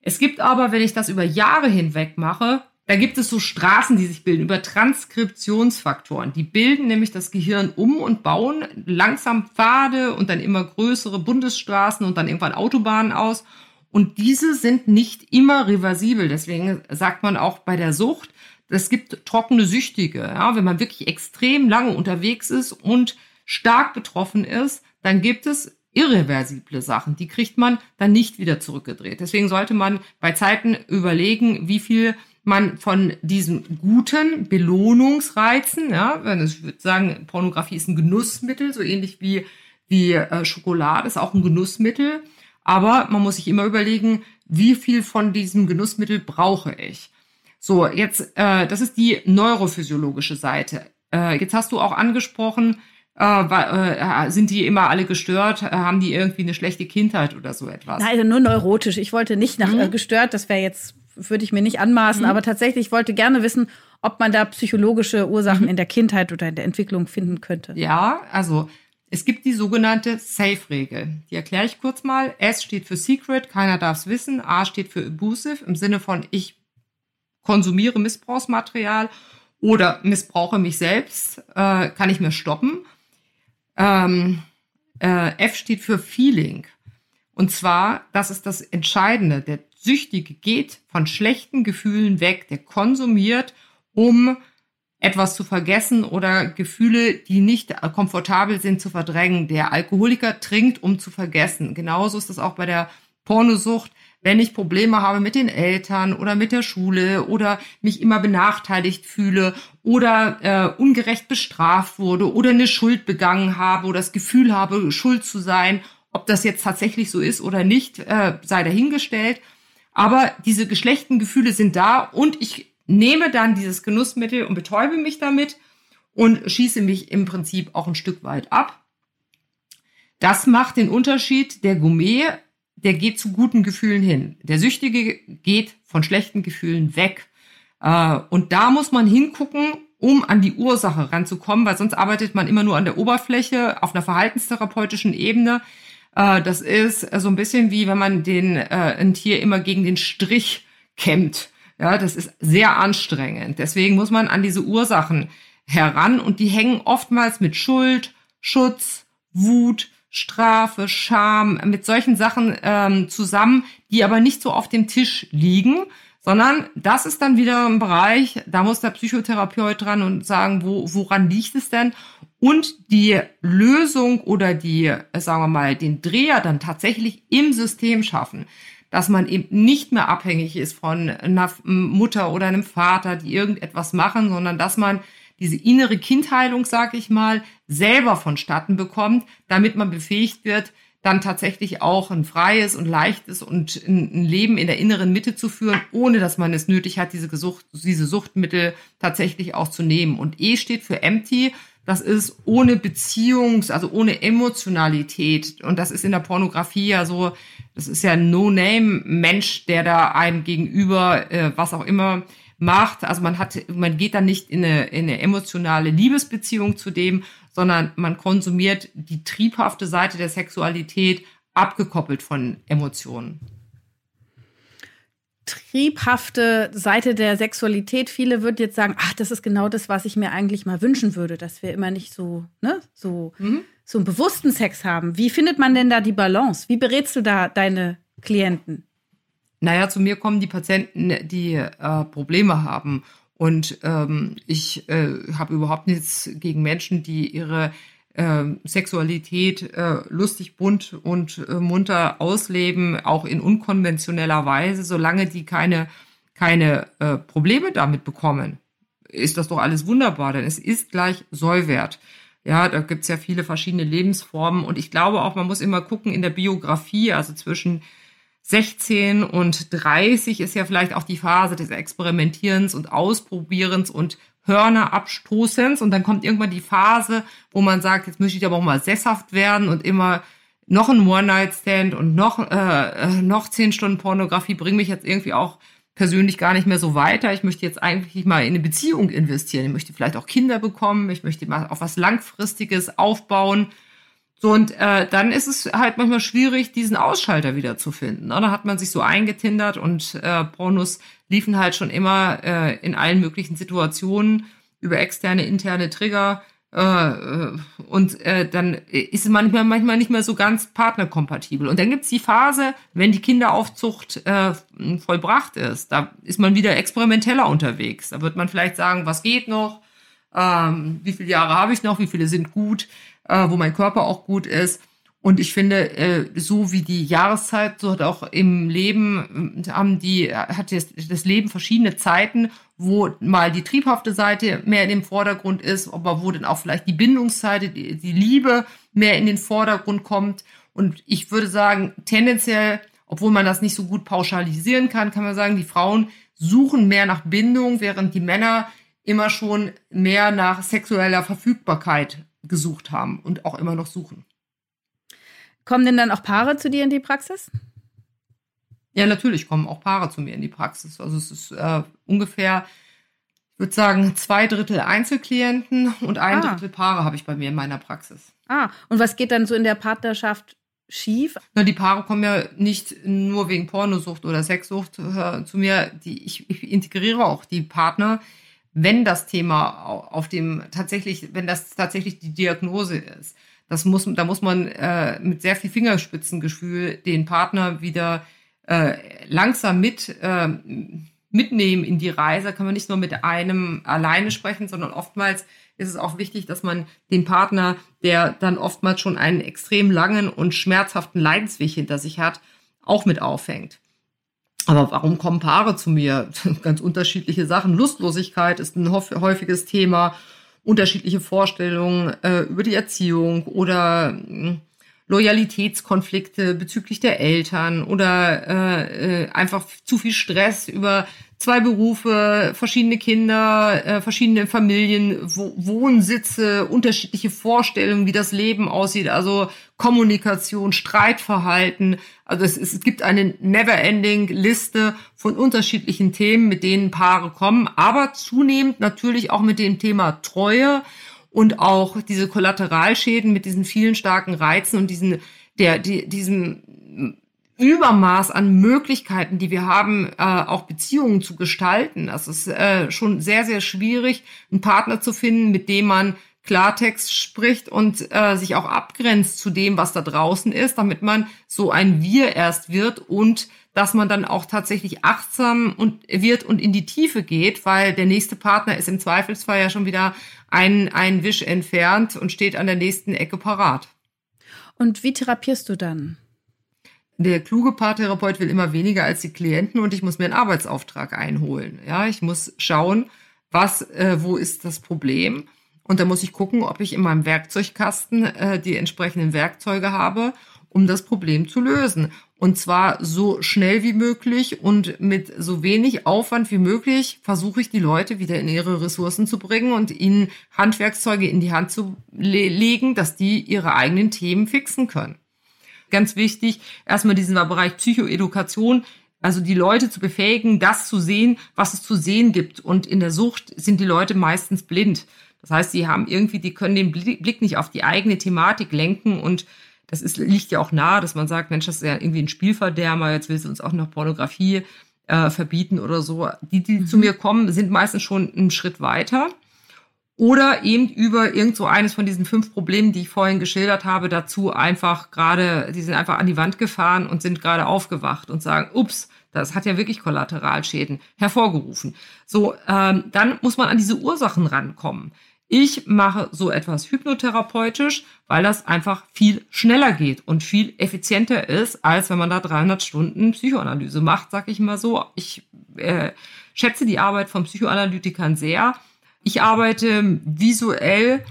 Es gibt aber, wenn ich das über Jahre hinweg mache, da gibt es so Straßen, die sich bilden über Transkriptionsfaktoren. Die bilden nämlich das Gehirn um und bauen langsam Pfade und dann immer größere Bundesstraßen und dann irgendwann Autobahnen aus. Und diese sind nicht immer reversibel. Deswegen sagt man auch bei der Sucht, es gibt trockene Süchtige. Ja, wenn man wirklich extrem lange unterwegs ist und stark betroffen ist, dann gibt es irreversible Sachen. Die kriegt man dann nicht wieder zurückgedreht. Deswegen sollte man bei Zeiten überlegen, wie viel man von diesen guten Belohnungsreizen, ja, wenn ich würde sagen, Pornografie ist ein Genussmittel, so ähnlich wie, wie äh, Schokolade ist auch ein Genussmittel. Aber man muss sich immer überlegen, wie viel von diesem Genussmittel brauche ich. So, jetzt, äh, das ist die neurophysiologische Seite. Äh, jetzt hast du auch angesprochen, äh, äh, sind die immer alle gestört? Äh, haben die irgendwie eine schlechte Kindheit oder so etwas? Nein, also nur neurotisch. Ich wollte nicht nach äh, mhm. gestört, das wäre jetzt, würde ich mir nicht anmaßen, mhm. aber tatsächlich, ich wollte gerne wissen, ob man da psychologische Ursachen mhm. in der Kindheit oder in der Entwicklung finden könnte. Ja, also es gibt die sogenannte Safe-Regel. Die erkläre ich kurz mal. S steht für Secret, keiner darf es wissen. A steht für Abusive, im Sinne von ich konsumiere Missbrauchsmaterial oder missbrauche mich selbst, äh, kann ich mir stoppen. Ähm, äh, F steht für Feeling. Und zwar, das ist das Entscheidende. Der Süchtige geht von schlechten Gefühlen weg, der konsumiert, um etwas zu vergessen oder Gefühle, die nicht komfortabel sind, zu verdrängen. Der Alkoholiker trinkt, um zu vergessen. Genauso ist das auch bei der Pornosucht. Wenn ich Probleme habe mit den Eltern oder mit der Schule oder mich immer benachteiligt fühle oder äh, ungerecht bestraft wurde oder eine Schuld begangen habe oder das Gefühl habe, schuld zu sein, ob das jetzt tatsächlich so ist oder nicht, äh, sei dahingestellt. Aber diese geschlechten Gefühle sind da und ich nehme dann dieses Genussmittel und betäube mich damit und schieße mich im Prinzip auch ein Stück weit ab. Das macht den Unterschied. Der Gourmet, der geht zu guten Gefühlen hin. Der Süchtige geht von schlechten Gefühlen weg. Äh, und da muss man hingucken, um an die Ursache ranzukommen, weil sonst arbeitet man immer nur an der Oberfläche auf einer verhaltenstherapeutischen Ebene. Äh, das ist so ein bisschen wie wenn man den, äh, ein Tier immer gegen den Strich kämmt. Ja, das ist sehr anstrengend. Deswegen muss man an diese Ursachen heran und die hängen oftmals mit Schuld, Schutz, Wut, Strafe, Scham, mit solchen Sachen ähm, zusammen, die aber nicht so auf dem Tisch liegen, sondern das ist dann wieder ein Bereich, da muss der Psychotherapeut dran und sagen, wo, woran liegt es denn? Und die Lösung oder die, äh, sagen wir mal, den Dreher dann tatsächlich im System schaffen dass man eben nicht mehr abhängig ist von einer Mutter oder einem Vater, die irgendetwas machen, sondern dass man diese innere Kindheilung, sag ich mal, selber vonstatten bekommt, damit man befähigt wird, dann tatsächlich auch ein freies und leichtes und ein Leben in der inneren Mitte zu führen, ohne dass man es nötig hat, diese, Gesucht, diese Suchtmittel tatsächlich auch zu nehmen. Und E steht für empty. Das ist ohne Beziehungs-, also ohne Emotionalität. Und das ist in der Pornografie ja so, das ist ja ein No-Name-Mensch, der da einem gegenüber, äh, was auch immer, macht. Also man hat, man geht dann nicht in eine, in eine emotionale Liebesbeziehung zu dem, sondern man konsumiert die triebhafte Seite der Sexualität abgekoppelt von Emotionen triebhafte Seite der Sexualität. Viele würden jetzt sagen, ach, das ist genau das, was ich mir eigentlich mal wünschen würde, dass wir immer nicht so, ne, so, mhm. so einen bewussten Sex haben. Wie findet man denn da die Balance? Wie berätst du da deine Klienten? Naja, zu mir kommen die Patienten, die äh, Probleme haben. Und ähm, ich äh, habe überhaupt nichts gegen Menschen, die ihre äh, Sexualität äh, lustig, bunt und äh, munter ausleben, auch in unkonventioneller Weise, solange die keine, keine äh, Probleme damit bekommen, ist das doch alles wunderbar, denn es ist gleich Sollwert. Ja, da gibt's ja viele verschiedene Lebensformen und ich glaube auch, man muss immer gucken in der Biografie, also zwischen 16 und 30 ist ja vielleicht auch die Phase des Experimentierens und Ausprobierens und Hörner abstoßens und dann kommt irgendwann die Phase, wo man sagt, jetzt möchte ich aber auch mal sesshaft werden und immer noch ein One-Night-Stand und noch, äh, äh, noch zehn Stunden Pornografie bringen mich jetzt irgendwie auch persönlich gar nicht mehr so weiter. Ich möchte jetzt eigentlich mal in eine Beziehung investieren. Ich möchte vielleicht auch Kinder bekommen. Ich möchte mal auf was Langfristiges aufbauen. So, und äh, dann ist es halt manchmal schwierig, diesen Ausschalter wieder zu finden. Ne? Da hat man sich so eingetindert und äh, Pornos liefen halt schon immer äh, in allen möglichen Situationen über externe, interne Trigger. Äh, äh und äh, dann ist es manchmal, manchmal nicht mehr so ganz partnerkompatibel. Und dann gibt's die Phase, wenn die Kinderaufzucht äh, vollbracht ist. Da ist man wieder experimenteller unterwegs. Da wird man vielleicht sagen, was geht noch? Ähm, wie viele Jahre habe ich noch? Wie viele sind gut? Äh, wo mein Körper auch gut ist. Und ich finde, äh, so wie die Jahreszeit, so hat auch im Leben, äh, haben die, hat das Leben verschiedene Zeiten, wo mal die triebhafte Seite mehr in den Vordergrund ist, aber wo dann auch vielleicht die Bindungsseite, die, die Liebe mehr in den Vordergrund kommt. Und ich würde sagen, tendenziell, obwohl man das nicht so gut pauschalisieren kann, kann man sagen, die Frauen suchen mehr nach Bindung, während die Männer immer schon mehr nach sexueller Verfügbarkeit gesucht haben und auch immer noch suchen. Kommen denn dann auch Paare zu dir in die Praxis? Ja, natürlich kommen auch Paare zu mir in die Praxis. Also es ist äh, ungefähr, ich würde sagen, zwei Drittel Einzelklienten und ein ah. Drittel Paare habe ich bei mir in meiner Praxis. Ah, und was geht dann so in der Partnerschaft schief? Na, die Paare kommen ja nicht nur wegen Pornosucht oder Sexsucht äh, zu mir. Die, ich, ich integriere auch die Partner wenn das Thema auf dem tatsächlich, wenn das tatsächlich die Diagnose ist. Das muss, da muss man äh, mit sehr viel Fingerspitzengefühl den Partner wieder äh, langsam mit, äh, mitnehmen in die Reise. kann man nicht nur mit einem alleine sprechen, sondern oftmals ist es auch wichtig, dass man den Partner, der dann oftmals schon einen extrem langen und schmerzhaften Leidensweg hinter sich hat, auch mit auffängt. Aber warum kommen Paare zu mir? <laughs> Ganz unterschiedliche Sachen. Lustlosigkeit ist ein häufiges Thema, unterschiedliche Vorstellungen äh, über die Erziehung oder äh, Loyalitätskonflikte bezüglich der Eltern oder äh, äh, einfach zu viel Stress über zwei Berufe, verschiedene Kinder, äh, verschiedene Familien, Wo Wohnsitze, unterschiedliche Vorstellungen, wie das Leben aussieht, also Kommunikation, Streitverhalten. Also es, es gibt eine never-ending Liste von unterschiedlichen Themen, mit denen Paare kommen, aber zunehmend natürlich auch mit dem Thema Treue und auch diese Kollateralschäden mit diesen vielen starken Reizen und diesen der die, diesem Übermaß an Möglichkeiten, die wir haben, äh, auch Beziehungen zu gestalten. Das ist äh, schon sehr, sehr schwierig, einen Partner zu finden, mit dem man Klartext spricht und äh, sich auch abgrenzt zu dem, was da draußen ist, damit man so ein Wir erst wird und dass man dann auch tatsächlich achtsam und wird und in die Tiefe geht, weil der nächste Partner ist im Zweifelsfall ja schon wieder ein, ein Wisch entfernt und steht an der nächsten Ecke parat. Und wie therapierst du dann? Der kluge Paartherapeut will immer weniger als die Klienten und ich muss mir einen Arbeitsauftrag einholen. Ja, ich muss schauen, was, äh, wo ist das Problem? Und da muss ich gucken, ob ich in meinem Werkzeugkasten äh, die entsprechenden Werkzeuge habe, um das Problem zu lösen. Und zwar so schnell wie möglich und mit so wenig Aufwand wie möglich versuche ich die Leute wieder in ihre Ressourcen zu bringen und ihnen Handwerkszeuge in die Hand zu le legen, dass die ihre eigenen Themen fixen können. Ganz wichtig, erstmal diesen Bereich Psychoedukation also die Leute zu befähigen, das zu sehen, was es zu sehen gibt. Und in der Sucht sind die Leute meistens blind. Das heißt, sie haben irgendwie, die können den Blick nicht auf die eigene Thematik lenken und das ist, liegt ja auch nahe, dass man sagt, Mensch, das ist ja irgendwie ein Spielverderber, jetzt will sie uns auch noch Pornografie äh, verbieten oder so. Die, die mhm. zu mir kommen, sind meistens schon einen Schritt weiter. Oder eben über irgend so eines von diesen fünf Problemen, die ich vorhin geschildert habe, dazu einfach gerade, die sind einfach an die Wand gefahren und sind gerade aufgewacht und sagen, ups, das hat ja wirklich Kollateralschäden hervorgerufen. So, ähm, dann muss man an diese Ursachen rankommen. Ich mache so etwas hypnotherapeutisch, weil das einfach viel schneller geht und viel effizienter ist, als wenn man da 300 Stunden Psychoanalyse macht, sag ich mal so. Ich äh, schätze die Arbeit von Psychoanalytikern sehr. Ich arbeite visuell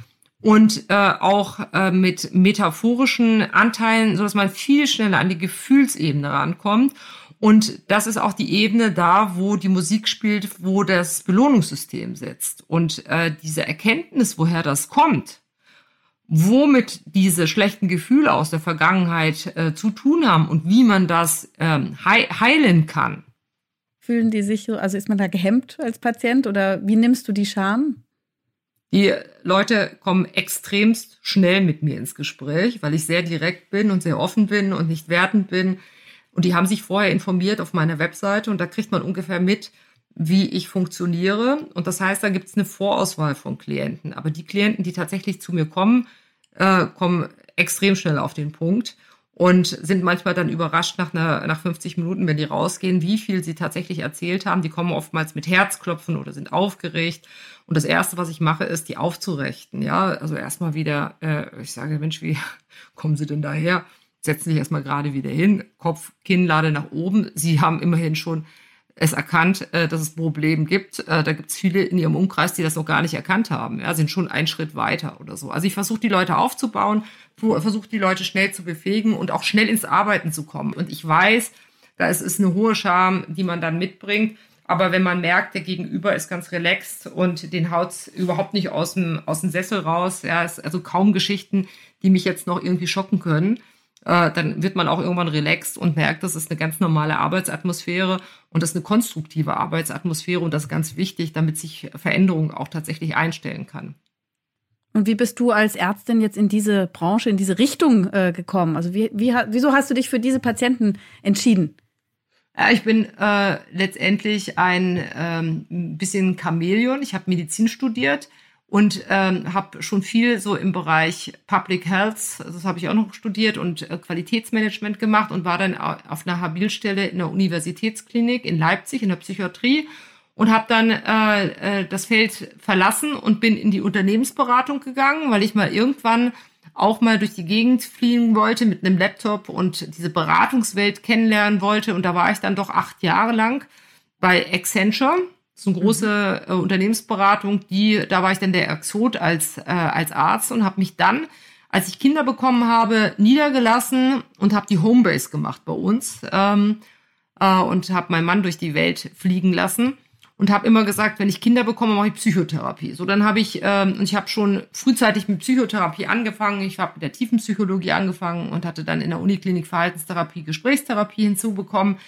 und äh, auch äh, mit metaphorischen Anteilen, so dass man viel schneller an die Gefühlsebene rankommt. Und das ist auch die Ebene da, wo die Musik spielt, wo das Belohnungssystem sitzt. Und äh, diese Erkenntnis, woher das kommt, womit diese schlechten Gefühle aus der Vergangenheit äh, zu tun haben und wie man das ähm, heilen kann. Fühlen die sich, also ist man da gehemmt als Patient oder wie nimmst du die Scham? Die Leute kommen extremst schnell mit mir ins Gespräch, weil ich sehr direkt bin und sehr offen bin und nicht wertend bin. Und die haben sich vorher informiert auf meiner Webseite und da kriegt man ungefähr mit, wie ich funktioniere. Und das heißt, da gibt es eine Vorauswahl von Klienten. Aber die Klienten, die tatsächlich zu mir kommen, äh, kommen extrem schnell auf den Punkt und sind manchmal dann überrascht nach, einer, nach 50 Minuten, wenn die rausgehen, wie viel sie tatsächlich erzählt haben. Die kommen oftmals mit Herzklopfen oder sind aufgeregt. Und das Erste, was ich mache, ist, die aufzurechten. Ja, also erstmal wieder, äh, ich sage, Mensch, wie <laughs> kommen Sie denn daher? Setzen sich erstmal gerade wieder hin, Kopf, Kinnlade nach oben. Sie haben immerhin schon es erkannt, äh, dass es ein Problem gibt. Äh, da gibt es viele in ihrem Umkreis, die das noch gar nicht erkannt haben. Ja, sind schon einen Schritt weiter oder so. Also ich versuche die Leute aufzubauen, versuche die Leute schnell zu befähigen und auch schnell ins Arbeiten zu kommen. Und ich weiß, da ist es eine hohe Scham, die man dann mitbringt. Aber wenn man merkt, der Gegenüber ist ganz relaxed und den haut überhaupt nicht aus dem, aus dem Sessel raus, ja, ist also kaum Geschichten, die mich jetzt noch irgendwie schocken können, äh, dann wird man auch irgendwann relaxed und merkt, das ist eine ganz normale Arbeitsatmosphäre und das ist eine konstruktive Arbeitsatmosphäre und das ist ganz wichtig, damit sich Veränderung auch tatsächlich einstellen kann. Und wie bist du als Ärztin jetzt in diese Branche, in diese Richtung äh, gekommen? Also wie, wie, wieso hast du dich für diese Patienten entschieden? Ja, ich bin äh, letztendlich ein ähm, bisschen Chamäleon. Ich habe Medizin studiert und ähm, habe schon viel so im Bereich Public Health, das habe ich auch noch studiert und äh, Qualitätsmanagement gemacht und war dann auf einer Habilstelle in der Universitätsklinik in Leipzig in der Psychiatrie und habe dann äh, äh, das Feld verlassen und bin in die Unternehmensberatung gegangen, weil ich mal irgendwann auch mal durch die Gegend fliegen wollte mit einem Laptop und diese Beratungswelt kennenlernen wollte. Und da war ich dann doch acht Jahre lang bei Accenture so eine große äh, Unternehmensberatung, die, da war ich dann der Exot als, äh, als Arzt und habe mich dann, als ich Kinder bekommen habe, niedergelassen und habe die Homebase gemacht bei uns ähm, äh, und habe meinen Mann durch die Welt fliegen lassen und habe immer gesagt, wenn ich Kinder bekomme, mache ich Psychotherapie. So, dann habe ich, ähm, und ich habe schon frühzeitig mit Psychotherapie angefangen. Ich habe mit der Tiefenpsychologie angefangen und hatte dann in der Uniklinik Verhaltenstherapie, Gesprächstherapie hinzubekommen.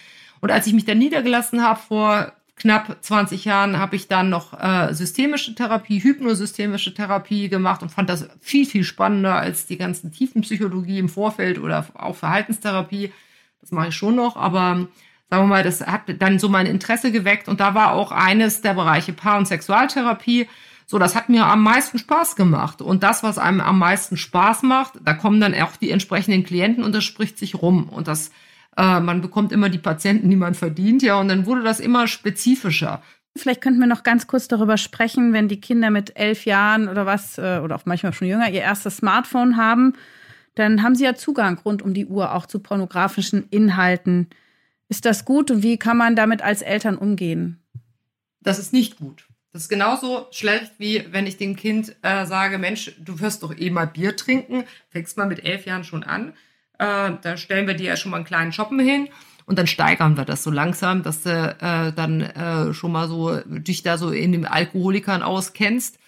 Und als ich mich dann niedergelassen habe vor knapp 20 Jahren habe ich dann noch äh, systemische Therapie, hypnosystemische Therapie gemacht und fand das viel, viel spannender als die ganzen Tiefenpsychologie im Vorfeld oder auch Verhaltenstherapie. Das mache ich schon noch, aber sagen wir mal, das hat dann so mein Interesse geweckt und da war auch eines der Bereiche Paar- und Sexualtherapie. So, das hat mir am meisten Spaß gemacht. Und das, was einem am meisten Spaß macht, da kommen dann auch die entsprechenden Klienten und das spricht sich rum. Und das äh, man bekommt immer die Patienten, die man verdient, ja, und dann wurde das immer spezifischer. Vielleicht könnten wir noch ganz kurz darüber sprechen, wenn die Kinder mit elf Jahren oder was, äh, oder auch manchmal schon jünger, ihr erstes Smartphone haben, dann haben sie ja Zugang rund um die Uhr auch zu pornografischen Inhalten. Ist das gut und wie kann man damit als Eltern umgehen? Das ist nicht gut. Das ist genauso schlecht, wie wenn ich dem Kind äh, sage, Mensch, du wirst doch eh mal Bier trinken, fängst mal mit elf Jahren schon an. Äh, da stellen wir dir ja schon mal einen kleinen Shoppen hin und dann steigern wir das so langsam, dass du äh, dann äh, schon mal so dich da so in den Alkoholikern auskennst.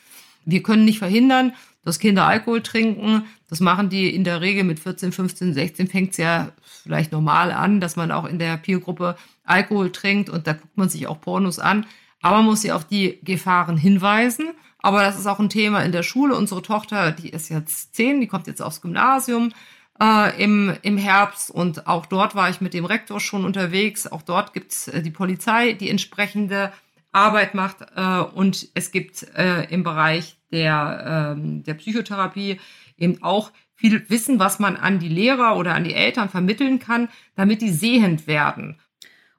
Wir können nicht verhindern, dass Kinder Alkohol trinken. Das machen die in der Regel mit 14, 15, 16 fängt es ja vielleicht normal an, dass man auch in der Peergruppe Alkohol trinkt und da guckt man sich auch Pornos an. Aber man muss sie auf die Gefahren hinweisen. Aber das ist auch ein Thema in der Schule. Unsere Tochter, die ist jetzt zehn, die kommt jetzt aufs Gymnasium äh, im, im Herbst und auch dort war ich mit dem Rektor schon unterwegs. Auch dort gibt's äh, die Polizei, die entsprechende Arbeit macht äh, und es gibt äh, im Bereich der, ähm, der Psychotherapie eben auch viel Wissen, was man an die Lehrer oder an die Eltern vermitteln kann, damit die sehend werden.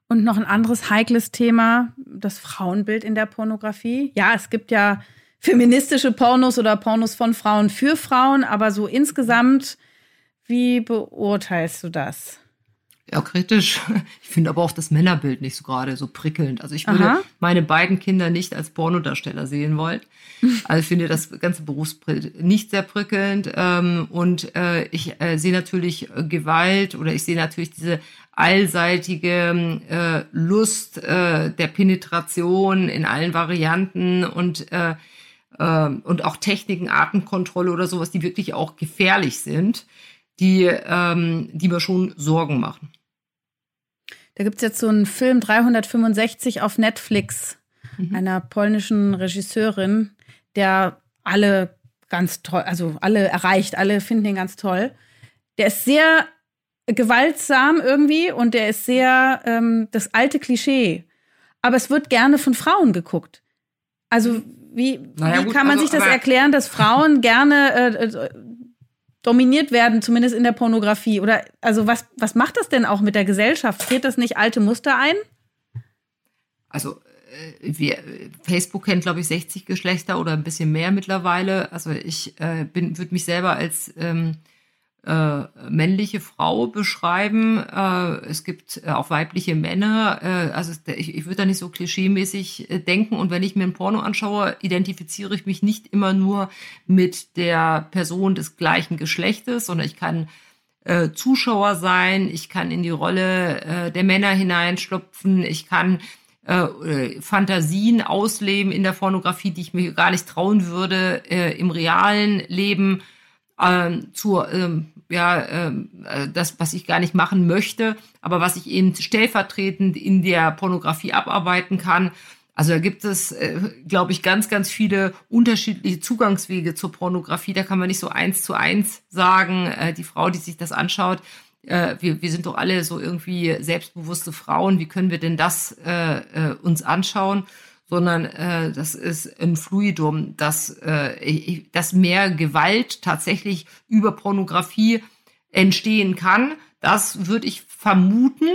Und noch ein anderes heikles Thema, das Frauenbild in der Pornografie. Ja, es gibt ja feministische Pornos oder Pornos von Frauen für Frauen, aber so insgesamt wie beurteilst du das? Ja, kritisch. <laughs> Ich finde aber auch das Männerbild nicht so gerade so prickelnd. Also ich würde Aha. meine beiden Kinder nicht als Pornodarsteller sehen wollen. <laughs> Also ich finde das ganze Berufsbild nicht sehr prickelnd. Ähm, und äh, ich äh, sehe natürlich Gewalt oder ich sehe natürlich diese allseitige äh, Lust der Penetration in allen Varianten und und auch Techniken, Artenkontrolle oder sowas, die wirklich auch gefährlich sind die, ähm, die mir schon Sorgen machen. Da gibt es jetzt so einen Film 365 auf Netflix mhm. einer polnischen Regisseurin, der alle ganz toll, also alle erreicht, alle finden ihn ganz toll. Der ist sehr gewaltsam irgendwie und der ist sehr ähm, das alte Klischee. Aber es wird gerne von Frauen geguckt. Also wie, naja, wie gut, kann man also, sich das erklären, dass Frauen gerne äh, äh dominiert werden, zumindest in der Pornografie? Oder also was, was macht das denn auch mit der Gesellschaft? Friert das nicht alte Muster ein? Also äh, wir, Facebook kennt, glaube ich, 60 Geschlechter oder ein bisschen mehr mittlerweile. Also ich äh, würde mich selber als ähm, äh, männliche Frau beschreiben. Äh, es gibt äh, auch weibliche Männer. Äh, also ich, ich würde da nicht so klischeemäßig äh, denken. Und wenn ich mir ein Porno anschaue, identifiziere ich mich nicht immer nur mit der Person des gleichen Geschlechtes, sondern ich kann äh, Zuschauer sein, ich kann in die Rolle äh, der Männer hineinschlupfen, ich kann äh, Fantasien ausleben in der Pornografie, die ich mir gar nicht trauen würde, äh, im realen Leben ähm, zu ähm, ja, ähm, äh, das, was ich gar nicht machen möchte, aber was ich eben stellvertretend in der Pornografie abarbeiten kann. Also da gibt es, äh, glaube ich, ganz, ganz viele unterschiedliche Zugangswege zur Pornografie. Da kann man nicht so eins zu eins sagen, äh, die Frau, die sich das anschaut, äh, wir, wir sind doch alle so irgendwie selbstbewusste Frauen, wie können wir denn das äh, äh, uns anschauen? Sondern äh, das ist ein Fluidum, dass, äh, dass mehr Gewalt tatsächlich über Pornografie entstehen kann. Das würde ich vermuten.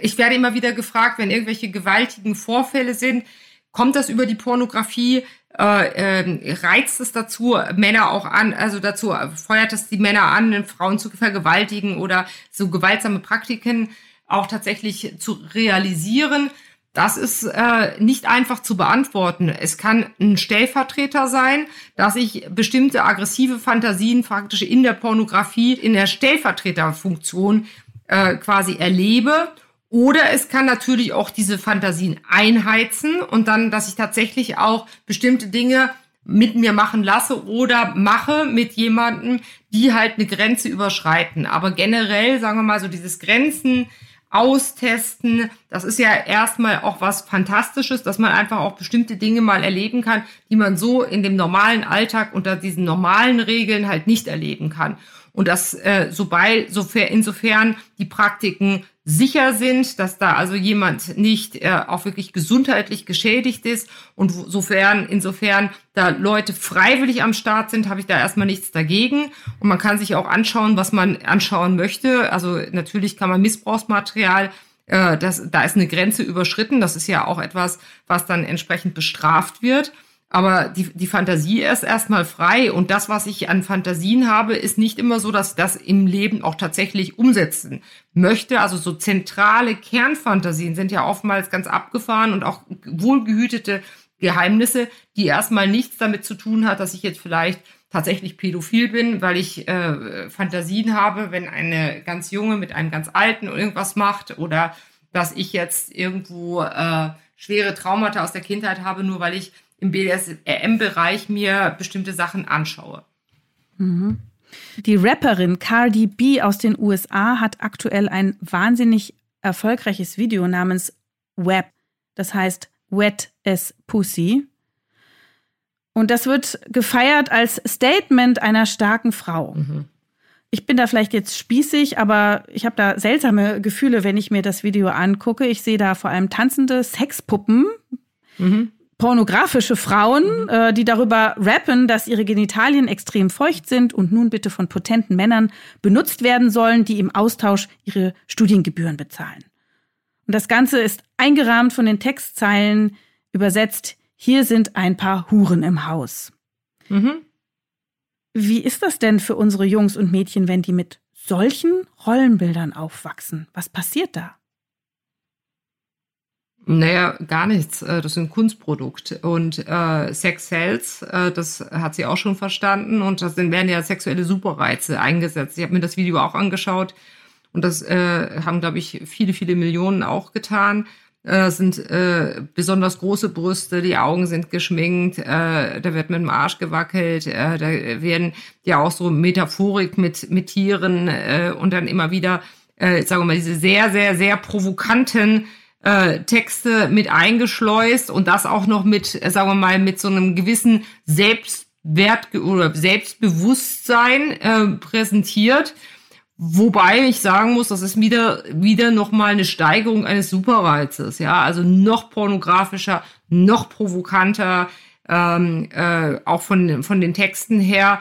Ich werde immer wieder gefragt, wenn irgendwelche gewaltigen Vorfälle sind, kommt das über die Pornografie? Äh, äh, reizt es dazu, Männer auch an, also dazu feuert es die Männer an, Frauen zu vergewaltigen oder so gewaltsame Praktiken auch tatsächlich zu realisieren. Das ist äh, nicht einfach zu beantworten. Es kann ein Stellvertreter sein, dass ich bestimmte aggressive Fantasien faktisch in der Pornografie, in der Stellvertreterfunktion äh, quasi erlebe. Oder es kann natürlich auch diese Fantasien einheizen und dann, dass ich tatsächlich auch bestimmte Dinge mit mir machen lasse oder mache mit jemandem, die halt eine Grenze überschreiten. Aber generell, sagen wir mal so, dieses Grenzen austesten. Das ist ja erstmal auch was Fantastisches, dass man einfach auch bestimmte Dinge mal erleben kann, die man so in dem normalen Alltag unter diesen normalen Regeln halt nicht erleben kann. Und das, äh, sobald, sofern, insofern die Praktiken sicher sind, dass da also jemand nicht äh, auch wirklich gesundheitlich geschädigt ist und sofern, insofern da Leute freiwillig am Start sind, habe ich da erstmal nichts dagegen. Und man kann sich auch anschauen, was man anschauen möchte. Also natürlich kann man Missbrauchsmaterial äh, das, da ist eine Grenze überschritten. Das ist ja auch etwas, was dann entsprechend bestraft wird. Aber die, die Fantasie ist erstmal frei und das, was ich an Fantasien habe, ist nicht immer so, dass das im Leben auch tatsächlich umsetzen möchte. Also so zentrale Kernfantasien sind ja oftmals ganz abgefahren und auch wohlgehütete Geheimnisse, die erstmal nichts damit zu tun hat, dass ich jetzt vielleicht tatsächlich pädophil bin, weil ich äh, Fantasien habe, wenn eine ganz junge mit einem ganz alten irgendwas macht oder dass ich jetzt irgendwo äh, schwere Traumata aus der Kindheit habe, nur weil ich im BDSM-Bereich mir bestimmte Sachen anschaue. Mhm. Die Rapperin Cardi B aus den USA hat aktuell ein wahnsinnig erfolgreiches Video namens Web. Das heißt Wet as Pussy. Und das wird gefeiert als Statement einer starken Frau. Mhm. Ich bin da vielleicht jetzt spießig, aber ich habe da seltsame Gefühle, wenn ich mir das Video angucke. Ich sehe da vor allem tanzende Sexpuppen. Mhm pornografische Frauen, äh, die darüber rappen, dass ihre Genitalien extrem feucht sind und nun bitte von potenten Männern benutzt werden sollen, die im Austausch ihre Studiengebühren bezahlen. Und das Ganze ist eingerahmt von den Textzeilen übersetzt, hier sind ein paar Huren im Haus. Mhm. Wie ist das denn für unsere Jungs und Mädchen, wenn die mit solchen Rollenbildern aufwachsen? Was passiert da? Naja, gar nichts. Äh, das ist ein Kunstprodukt. Und äh, Sex sells, äh, das hat sie auch schon verstanden. Und das werden ja sexuelle Superreize eingesetzt. Ich habe mir das Video auch angeschaut. Und das äh, haben, glaube ich, viele, viele Millionen auch getan. Äh, sind äh, besonders große Brüste, die Augen sind geschminkt, äh, da wird mit dem Arsch gewackelt, äh, da werden ja auch so Metaphorik mit, mit Tieren äh, und dann immer wieder, äh, sagen wir mal, diese sehr, sehr, sehr provokanten äh, Texte mit eingeschleust und das auch noch mit, äh, sagen wir mal, mit so einem gewissen Selbstwert oder Selbstbewusstsein äh, präsentiert. Wobei ich sagen muss, das ist wieder, wieder nochmal eine Steigerung eines Superreizes, ja, also noch pornografischer, noch provokanter, ähm, äh, auch von, von den Texten her.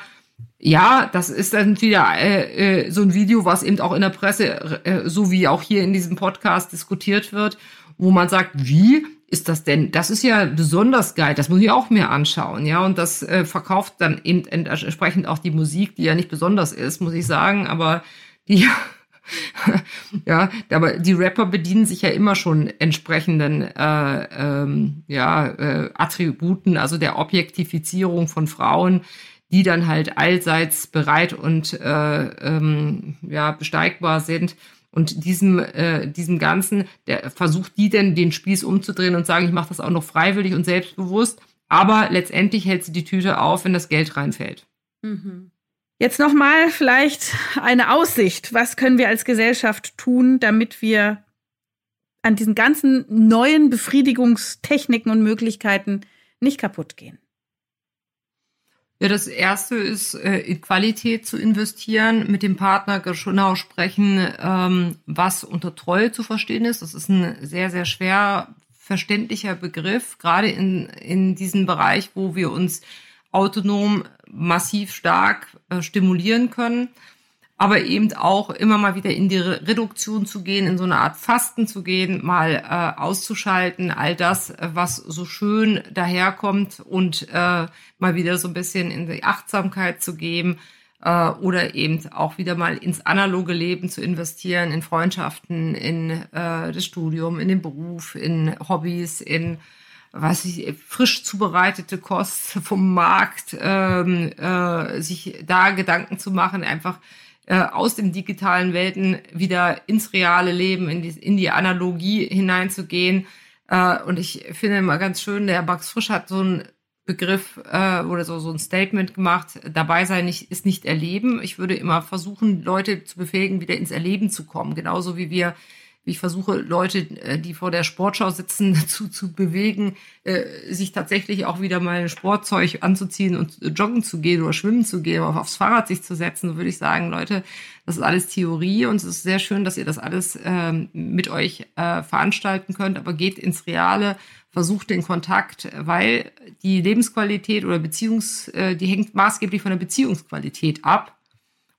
Ja, das ist dann wieder äh, äh, so ein Video, was eben auch in der Presse, äh, so wie auch hier in diesem Podcast diskutiert wird, wo man sagt, wie ist das denn? Das ist ja besonders geil, das muss ich auch mir anschauen, ja. Und das äh, verkauft dann eben entsprechend auch die Musik, die ja nicht besonders ist, muss ich sagen, aber die <laughs> ja, aber die Rapper bedienen sich ja immer schon entsprechenden äh, ähm, ja, äh, Attributen, also der Objektifizierung von Frauen, die dann halt allseits bereit und äh, ähm, ja, besteigbar sind. Und diesem, äh, diesem Ganzen, der versucht die denn den Spieß umzudrehen und sagen, ich mache das auch noch freiwillig und selbstbewusst. Aber letztendlich hält sie die Tüte auf, wenn das Geld reinfällt. Mhm. Jetzt nochmal vielleicht eine Aussicht. Was können wir als Gesellschaft tun, damit wir an diesen ganzen neuen Befriedigungstechniken und Möglichkeiten nicht kaputt gehen? Ja, das erste ist, äh, in Qualität zu investieren, mit dem Partner genau sprechen, ähm, was unter Treue zu verstehen ist. Das ist ein sehr, sehr schwer verständlicher Begriff, gerade in, in diesem Bereich, wo wir uns autonom massiv stark äh, stimulieren können, aber eben auch immer mal wieder in die Reduktion zu gehen, in so eine Art Fasten zu gehen, mal äh, auszuschalten, all das, was so schön daherkommt und äh, mal wieder so ein bisschen in die Achtsamkeit zu geben äh, oder eben auch wieder mal ins analoge Leben zu investieren, in Freundschaften, in äh, das Studium, in den Beruf, in Hobbys, in was ich, frisch zubereitete Kost <laughs> vom Markt, ähm, äh, sich da Gedanken zu machen, einfach äh, aus den digitalen Welten wieder ins reale Leben, in die, in die Analogie hineinzugehen. Äh, und ich finde immer ganz schön, der Max Frisch hat so ein Begriff äh, oder so, so ein Statement gemacht, dabei sein nicht, ist nicht erleben. Ich würde immer versuchen, Leute zu befähigen, wieder ins Erleben zu kommen. Genauso wie wir wie ich versuche, Leute, äh, die vor der Sportschau sitzen, <laughs> dazu zu bewegen, äh, sich tatsächlich auch wieder mal Sportzeug anzuziehen und joggen zu gehen oder schwimmen zu gehen oder aufs Fahrrad sich zu setzen, so würde ich sagen, Leute, das ist alles Theorie und es ist sehr schön, dass ihr das alles ähm, mit euch äh, veranstalten könnt, aber geht ins Reale, versucht den Kontakt, weil die Lebensqualität oder Beziehungs, die hängt maßgeblich von der Beziehungsqualität ab.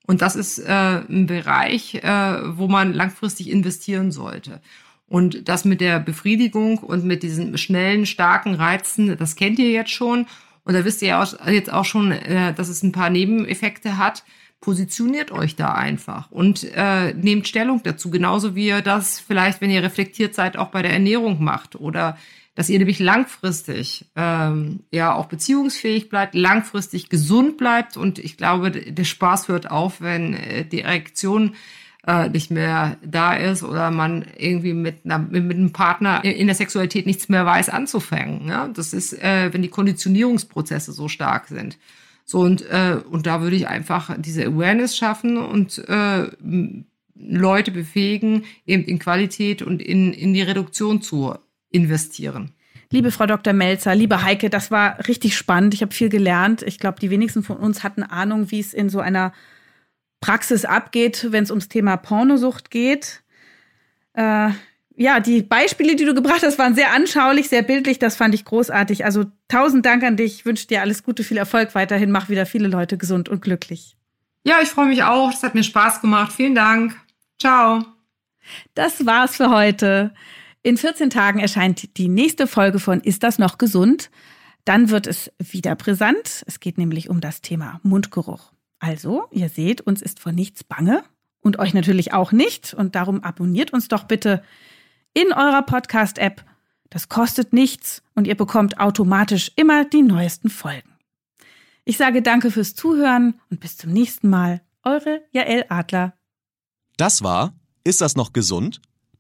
Und das ist äh, ein Bereich, äh, wo man langfristig investieren sollte. Und das mit der Befriedigung und mit diesen schnellen, starken Reizen, das kennt ihr jetzt schon. Und da wisst ihr ja jetzt auch schon, äh, dass es ein paar Nebeneffekte hat. Positioniert euch da einfach und äh, nehmt Stellung dazu, genauso wie ihr das vielleicht, wenn ihr reflektiert seid, auch bei der Ernährung macht oder dass ihr nämlich langfristig ähm, ja auch beziehungsfähig bleibt, langfristig gesund bleibt und ich glaube, der Spaß hört auf, wenn äh, die Erektion äh, nicht mehr da ist oder man irgendwie mit, einer, mit einem Partner in der Sexualität nichts mehr weiß anzufangen. Ja? Das ist, äh, wenn die Konditionierungsprozesse so stark sind. So und äh, und da würde ich einfach diese Awareness schaffen und äh, Leute befähigen, eben in Qualität und in, in die Reduktion zu investieren. Liebe Frau Dr. Melzer, liebe Heike, das war richtig spannend. Ich habe viel gelernt. Ich glaube, die wenigsten von uns hatten Ahnung, wie es in so einer Praxis abgeht, wenn es ums Thema Pornosucht geht. Äh, ja, die Beispiele, die du gebracht hast, waren sehr anschaulich, sehr bildlich. Das fand ich großartig. Also tausend Dank an dich. Ich wünsche dir alles Gute, viel Erfolg weiterhin. Mach wieder viele Leute gesund und glücklich. Ja, ich freue mich auch. Es hat mir Spaß gemacht. Vielen Dank. Ciao. Das war's für heute. In 14 Tagen erscheint die nächste Folge von Ist das noch gesund? Dann wird es wieder brisant. Es geht nämlich um das Thema Mundgeruch. Also, ihr seht, uns ist vor nichts bange und euch natürlich auch nicht. Und darum abonniert uns doch bitte in eurer Podcast-App. Das kostet nichts und ihr bekommt automatisch immer die neuesten Folgen. Ich sage danke fürs Zuhören und bis zum nächsten Mal. Eure Jael Adler. Das war Ist das noch gesund?